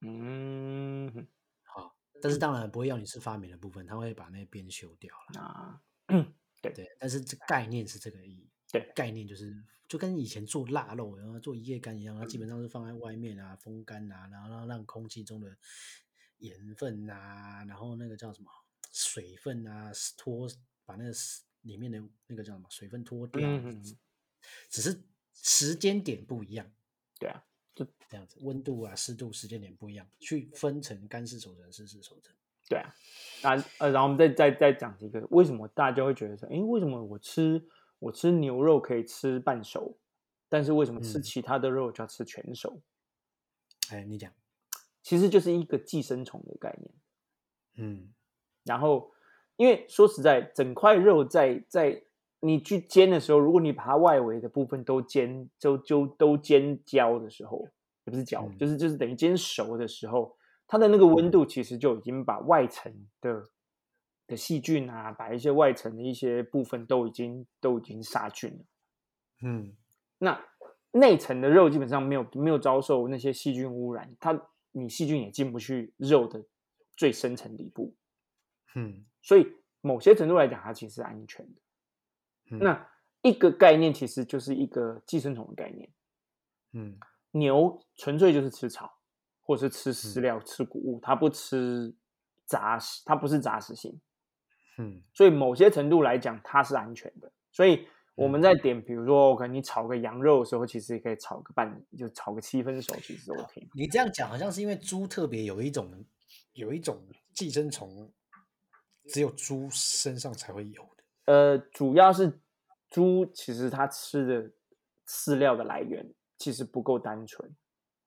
嗯，好，但是当然不会要你吃发霉的部分，他会把那边修掉了。啊，对对，但是这概念是这个意义。对概念就是就跟以前做腊肉，然后做一夜干一样，它基本上是放在外面啊，风干啊，然后让让空气中的盐分啊，然后那个叫什么水分啊脱，把那个里面的那个叫什么水分脱掉，嗯只是时间点不一样。对啊，这样子，温度啊、湿度、时间点不一样，去分成干式熟成、湿式熟成。对啊，那呃，然后我们再再再讲一个，为什么大家会觉得说，诶，为什么我吃我吃牛肉可以吃半熟，但是为什么吃嗯其他的肉就要吃全熟？哎，你讲，其实就是一个寄生虫的概念。嗯然后，因为说实在，整块肉在在你去煎的时候，如果你把它外围的部分都煎，就就都煎焦的时候，也不是焦，嗯就是就是等于煎熟的时候，它的那个温度其实就已经把外层的的细菌啊，把一些外层的一些部分都已经都已经杀菌了。嗯那内层的肉基本上没有没有遭受那些细菌污染，它你细菌也进不去肉的最深层底部。嗯所以某些程度来讲，它其实是安全的。嗯，那一个概念其实就是一个寄生虫的概念。嗯牛纯粹就是吃草，或是吃饲料、吃谷物，它不吃杂食，它不是杂食性。嗯所以某些程度来讲，它是安全的。所以我们在点，比如说，可能你炒个羊肉的时候，其实也可以炒个半，就炒个七分熟，其实 OK。你这样讲好像是因为猪特别有一种有一种寄生虫，只有猪身上才会有的。呃，主要是猪其实它吃的饲料的来源其实不够单纯。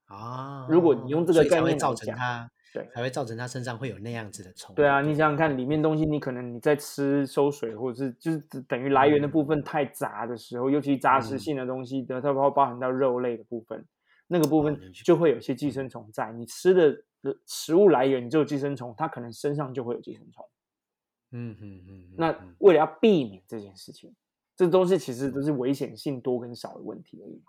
啊，如果你用这个概念来讲成它，对才会造成它身上会有那样子的虫。对啊，你想想看，里面东西你可能你在吃收水，或者是就是等于来源的部分太杂的时候，尤其杂食嗯性的东西的，它包包含到肉类的部分，那个部分就会有些寄生虫在。你吃的呃食物来源就有寄生虫，它可能身上就会有寄生虫。嗯嗯嗯，那嗯为了要避免这件事情，这东西其实都是危险性多跟少的问题而已。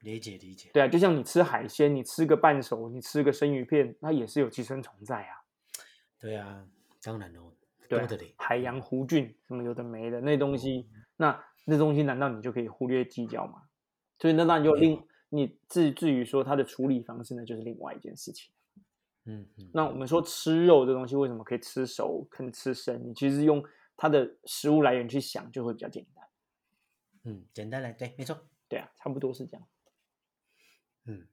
理解理解。对啊，就像你吃海鲜，你吃个半熟，你吃个生鱼片，它也是有寄生虫在啊。对啊，当然哦，对。海洋弧菌什么有的没的那东西，那那东西难道你就可以忽略计较吗？所以那当然就另你至至于说它的处理方式呢，就是另外一件事情。嗯嗯，那我们说吃肉这东西为什么可以吃熟，跟吃生？你其实用它的食物来源去想，就会比较简单。嗯，简单来，对，没错。对啊，差不多是这样。嗯，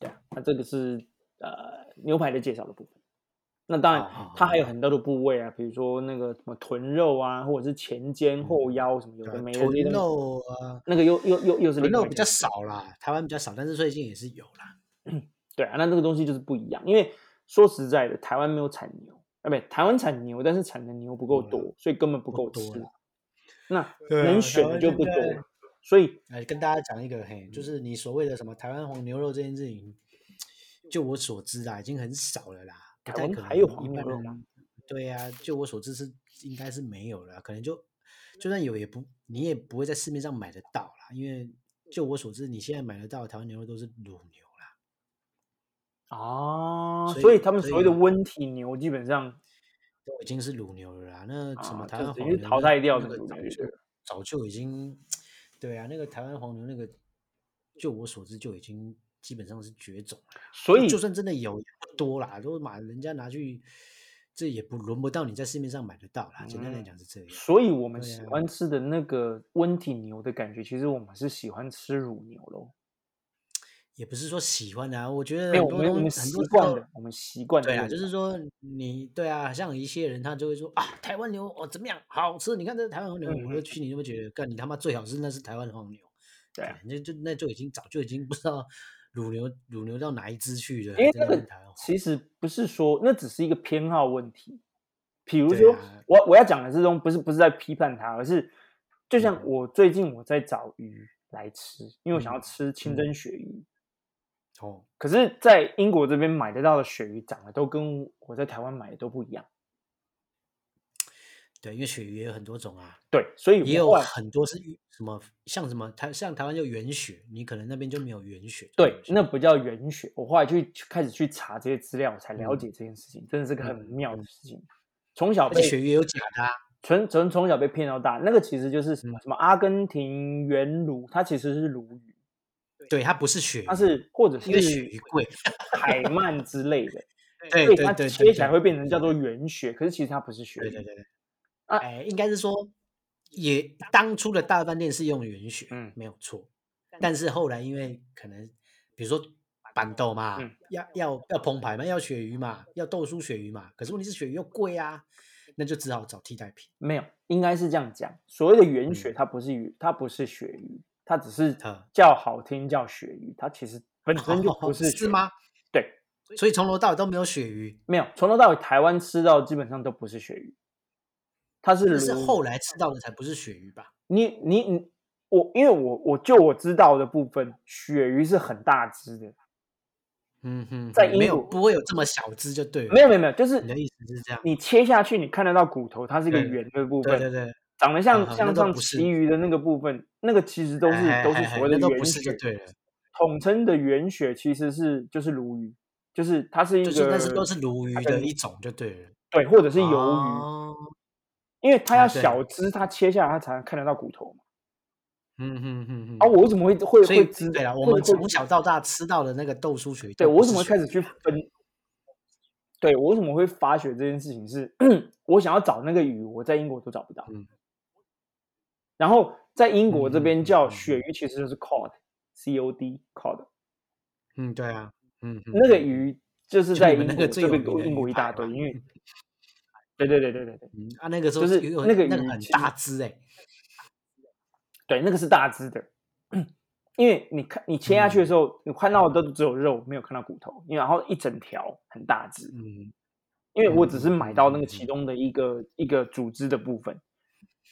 对啊，那这个是呃牛排的介绍的部分。那当然它还有很多的部位啊，比如说那个什么臀肉啊，或者是前肩、后腰什么有的没的这臀肉啊，那个又又又又是臀肉比较少啦，台湾比较少，但是最近也是有啦。对啊，那这个东西就是不一样，因为说实在的，台湾没有产牛，啊，不，台湾产牛，但是产的牛不够嗯多，所以根本不够多啦。那能选的就不多，所以来跟大家讲一个，嘿，就是你所谓的什么台湾黄牛肉这件事情，就我所知啊，已经很少了啦，台湾还有黄牛肉吗？对呀、就我所知是应该是没有了，可能就就算有也不你也不会在市面上买得到啦，因为就我所知，你现在买得到的台湾牛肉都是乳牛啦。啊，所以他们所谓的温体牛基本上都已经是乳牛了啦。那什么啊台湾黄牛淘汰掉的那个早就已经，对啊，那个台湾黄牛那个，就我所知就已经基本上是绝种了。所以就算真的有，多啦，都把人家拿去，这也不轮不到你在市面上买得到啦。简单来嗯讲是这样。所以我们喜欢吃的那个温体牛的感觉，其实我们是喜欢吃乳牛喽。也不是说喜欢啊，我觉得，很多习惯的，我们习惯的对啊，就是说你对啊，像一些人他就会说啊，台湾牛哦怎么样，好吃？你看这台湾黄牛，我就嗯去你就会觉得，干你他妈最好吃那是台湾的黄牛。对啊，那就那就已经早就已经不知道乳牛乳牛到哪一只去了，因为那个其实不是说那只是一个偏好问题。比如说，啊我我要讲的这种不是不是在批判它，而是就像嗯我最近我在找鱼来吃，因为我想要嗯吃清嗯蒸鳕鱼。哦，可是，在英国这边买得到的鳕鱼长得都跟我在台湾买的都不一样。对，因为鳕鱼也有很多种啊，对，所以也有很多是鱼什么像什么台像台湾就原鳕，你可能那边就没有原鳕对。那不叫原鳕。我后来去去开始去查这些资料，我才了嗯解这件事情，真的是个很嗯妙的事情。从小被鳕鱼也有假的啊，从从从小被骗到大，那个其实就是什嗯么什么阿根廷原鲈，它其实是鲈鱼，对，它不是鳕鱼，它是或者因为鳕是鱼贵。海鳗之类的，对所以它切起来对会变成叫做原血，可是其实它不是鳕鱼。对对对对，啊哎，应该是说，也当初的大饭店是用圆鳕，嗯没有错。但是后来因为可能，比如说板豆嘛，嗯要要要澎湃嘛，要鳕鱼嘛，要豆酥鳕鱼嘛，可是问题是鳕鱼又贵啊，那就只好找替代品。没有，应该是这样讲。所谓的原血，嗯它不是鱼，它不是鳕鱼，它只是嗯叫好听叫鳕鱼，它其实本身就不是是吗？对，所以从头到尾都没有鳕鱼，没有，从头到尾台湾吃到基本上都不是鳕鱼，它是那是后来吃到的才不是鳕鱼吧？你你你我，因为我我就我知道的部分，鳕鱼是很大只的，嗯哼，在没有不会有这么小只就对了。没有没有没有，就是你的意思是这样？你切下去，你看得到骨头，它是一个圆的部分，对对对，长得像啊像像那都不是旗鱼的那个部分，那个其实都是都是所谓的圆那都不是就，对了，统称的圆鳕其实是就是鲈鱼，就是它是一个但是都是鲈鱼的一种就对了。对，或者是鱿鱼，哦因为它要小只，它切下来它才能看得到骨头嘛。嗯哼哼哼。啊，我为什么会会会知？对了，我们从小到大吃到的那个豆酥鳕鱼，对我为什么会开始去分？对我为什么会发觉这件事情是，我想要找那个鱼，我在英国都找不到。嗯然后在英国这边叫鳕鱼，其实就是 cod，c o d cod，嗯，对啊，嗯，嗯那个嗯。鱼就是在英国这边英国一大堆，因为。对对对对对对嗯啊，那个时候就是那个那个很鱼其实大只哎，对，那个是大只的。因为你看你切下去的时候，你看到的都只有肉，没有看到骨头，因为然后一整条很大只，嗯。因为我只是买到那个嗯其中的一个一个组织的部分，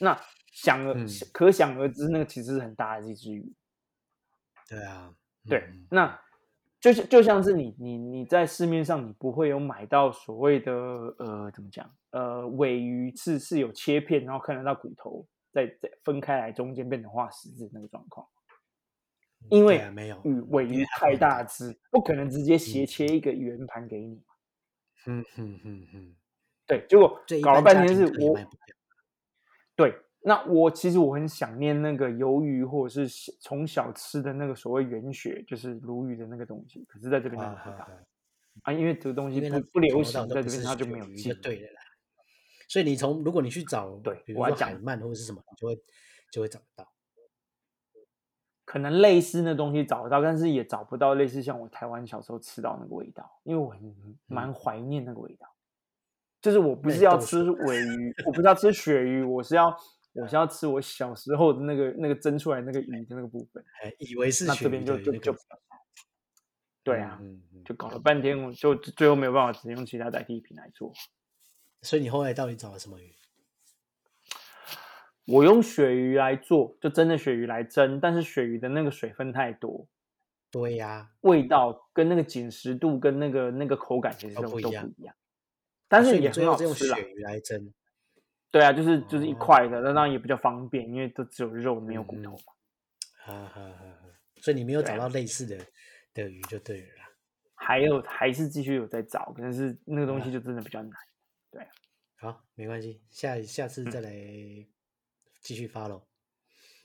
那想而嗯。可想而知，那个其实是很大的一只鱼。对啊，对嗯，那就是就像是你你你在市面上你不会有买到所谓的呃怎么讲呃尾鱼是是有切片，然后看得到骨头，再再分开来，中间变成画十字那个状况，因为啊没有，鱼尾鱼太大大只，不可能直接斜切一个圆盘给你。嗯嗯嗯嗯，对，结果搞了半天是我对，那我其实我很想念那个鱿鱼，或者是小从小吃的那个所谓圆血，就是鲈鱼的那个东西，可是在这边啊买不到啊因为这个东西不不流行，在这边它就鳕没有进鱼就。对了啦。所以你从如果你去找，对比如我要讲说海鳗或者是什么，你就会就会找得到。可能类似那东西找得到，但是也找不到类似像我台湾小时候吃到那个味道，因为我很蛮怀念那个味道。就是我不是要吃尾鱼，我不是要吃鳕鱼，我是要我是要吃我小时候的那个那个蒸出来那个鱼的那个部分。哎，以为是那这边鳕鱼就就就对啊，嗯嗯就搞了半天，我就最后没有办法，只能用其他代替品来做。所以你后来到底找了什么鱼？我用鳕鱼来做，就真的鳕鱼来蒸，但是鳕鱼的那个水分太多，对呀，味道跟那个紧实度跟那个那个口感其实都都不一样。但是也很好吃啦。鳕鱼来蒸。对啊，就是就是一哦块的，那当然也比较方便，因为都只有肉没有骨头嘛。哈哈哈哈！所以你没有找到类似的的鱼就对了啦。还有还是继续有在找，但是那个东西啊就真的比较难。对好，没关系，下下次嗯再来继续发喽。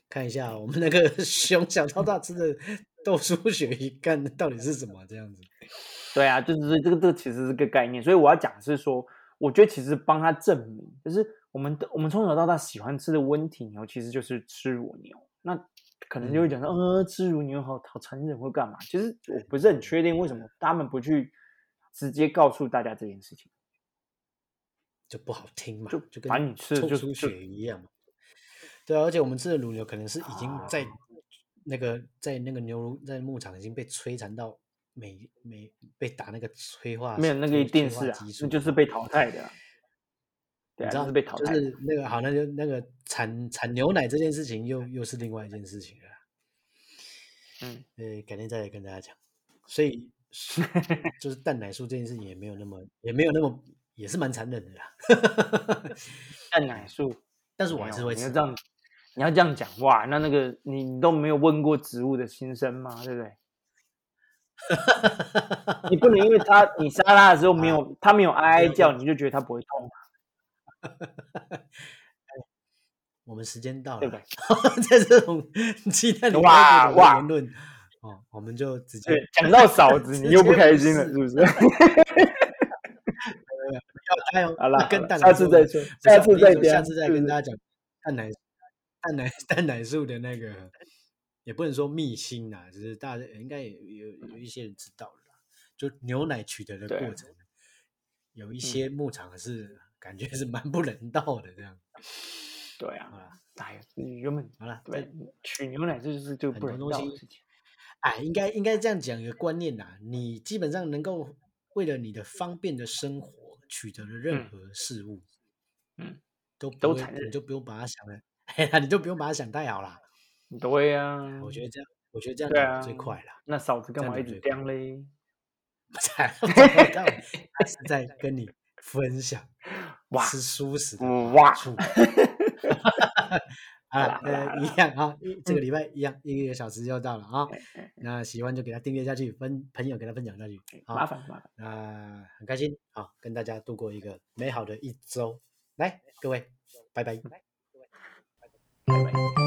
看一下我们那个 熊小超大吃的豆酥鳕鱼干到底是什么这样子。对啊，就是这个这个其实是个概念，所以我要讲是说，我觉得其实帮他证明，就是我们的我们从小到大喜欢吃的温体牛，其实就是吃乳牛。那可能就会讲说，呃，吃乳牛好好残忍或干嘛？其实我不是很确定为什么他们不去直接告诉大家这件事情。就不好听嘛，就就跟反正你吃的臭就就出血一样嘛。对啊，而且我们吃的乳牛可能是已经在啊那个在那个牛乳在牧场已经被摧残到每每被打那个催化没有那个催一定是啊激，素就是被淘汰的啊、对啊，你知道是被淘汰的。是那个好，那就那个产产牛奶这件事情又又是另外一件事情了。嗯，呃，改天再来跟大家讲。所以 就是蛋奶素这件事情也没有那么也没有那么也是蛮残忍的啦。蛋奶素，但是我还是会吃你要这样，你要这样讲哇，那那个你你都没有问过植物的心声吗？对不对？你不能因为他你杀他的时候没有他没有哀哀叫，你就觉得他不会痛，我们时间到了。对，？在这种期待里面哇的哇。言论哦，我们就直接对，讲到嫂子你又不开心了，是不是？还有好了跟蛋奶素的次再说下次再聊下次再跟大家讲蛋奶蛋奶蛋奶素的那个，也不能说秘辛啦，只是大家应该也有有一些人知道了啦，就牛奶取得的过程，有一些牧场是感觉是蛮不人道的这样。对啊，哎呀，你原本好了，对取牛奶这就是就很不人多东西道的事情。哎，应该应该这样讲一个观念呐，你基本上能够为了你的方便的生活取得了任嗯何事物，嗯，都都你就不用把它想的，哎 呀，你就不用把它想太好啦。对呀、我觉得这样，我觉得这样对啊，讲最快啦。那嫂子干嘛一直讲最快刁嘞？他是在跟你分享哇吃素食的哇。啊，啦呃，一样啊，一这个嗯礼拜一样，一个小时就到了啊。那喜欢就给他订阅下去，分朋友给他分享下去。麻好，烦麻烦，那很开心啊，跟大家度过一个美好的一周。来，各位，拜拜。拜拜。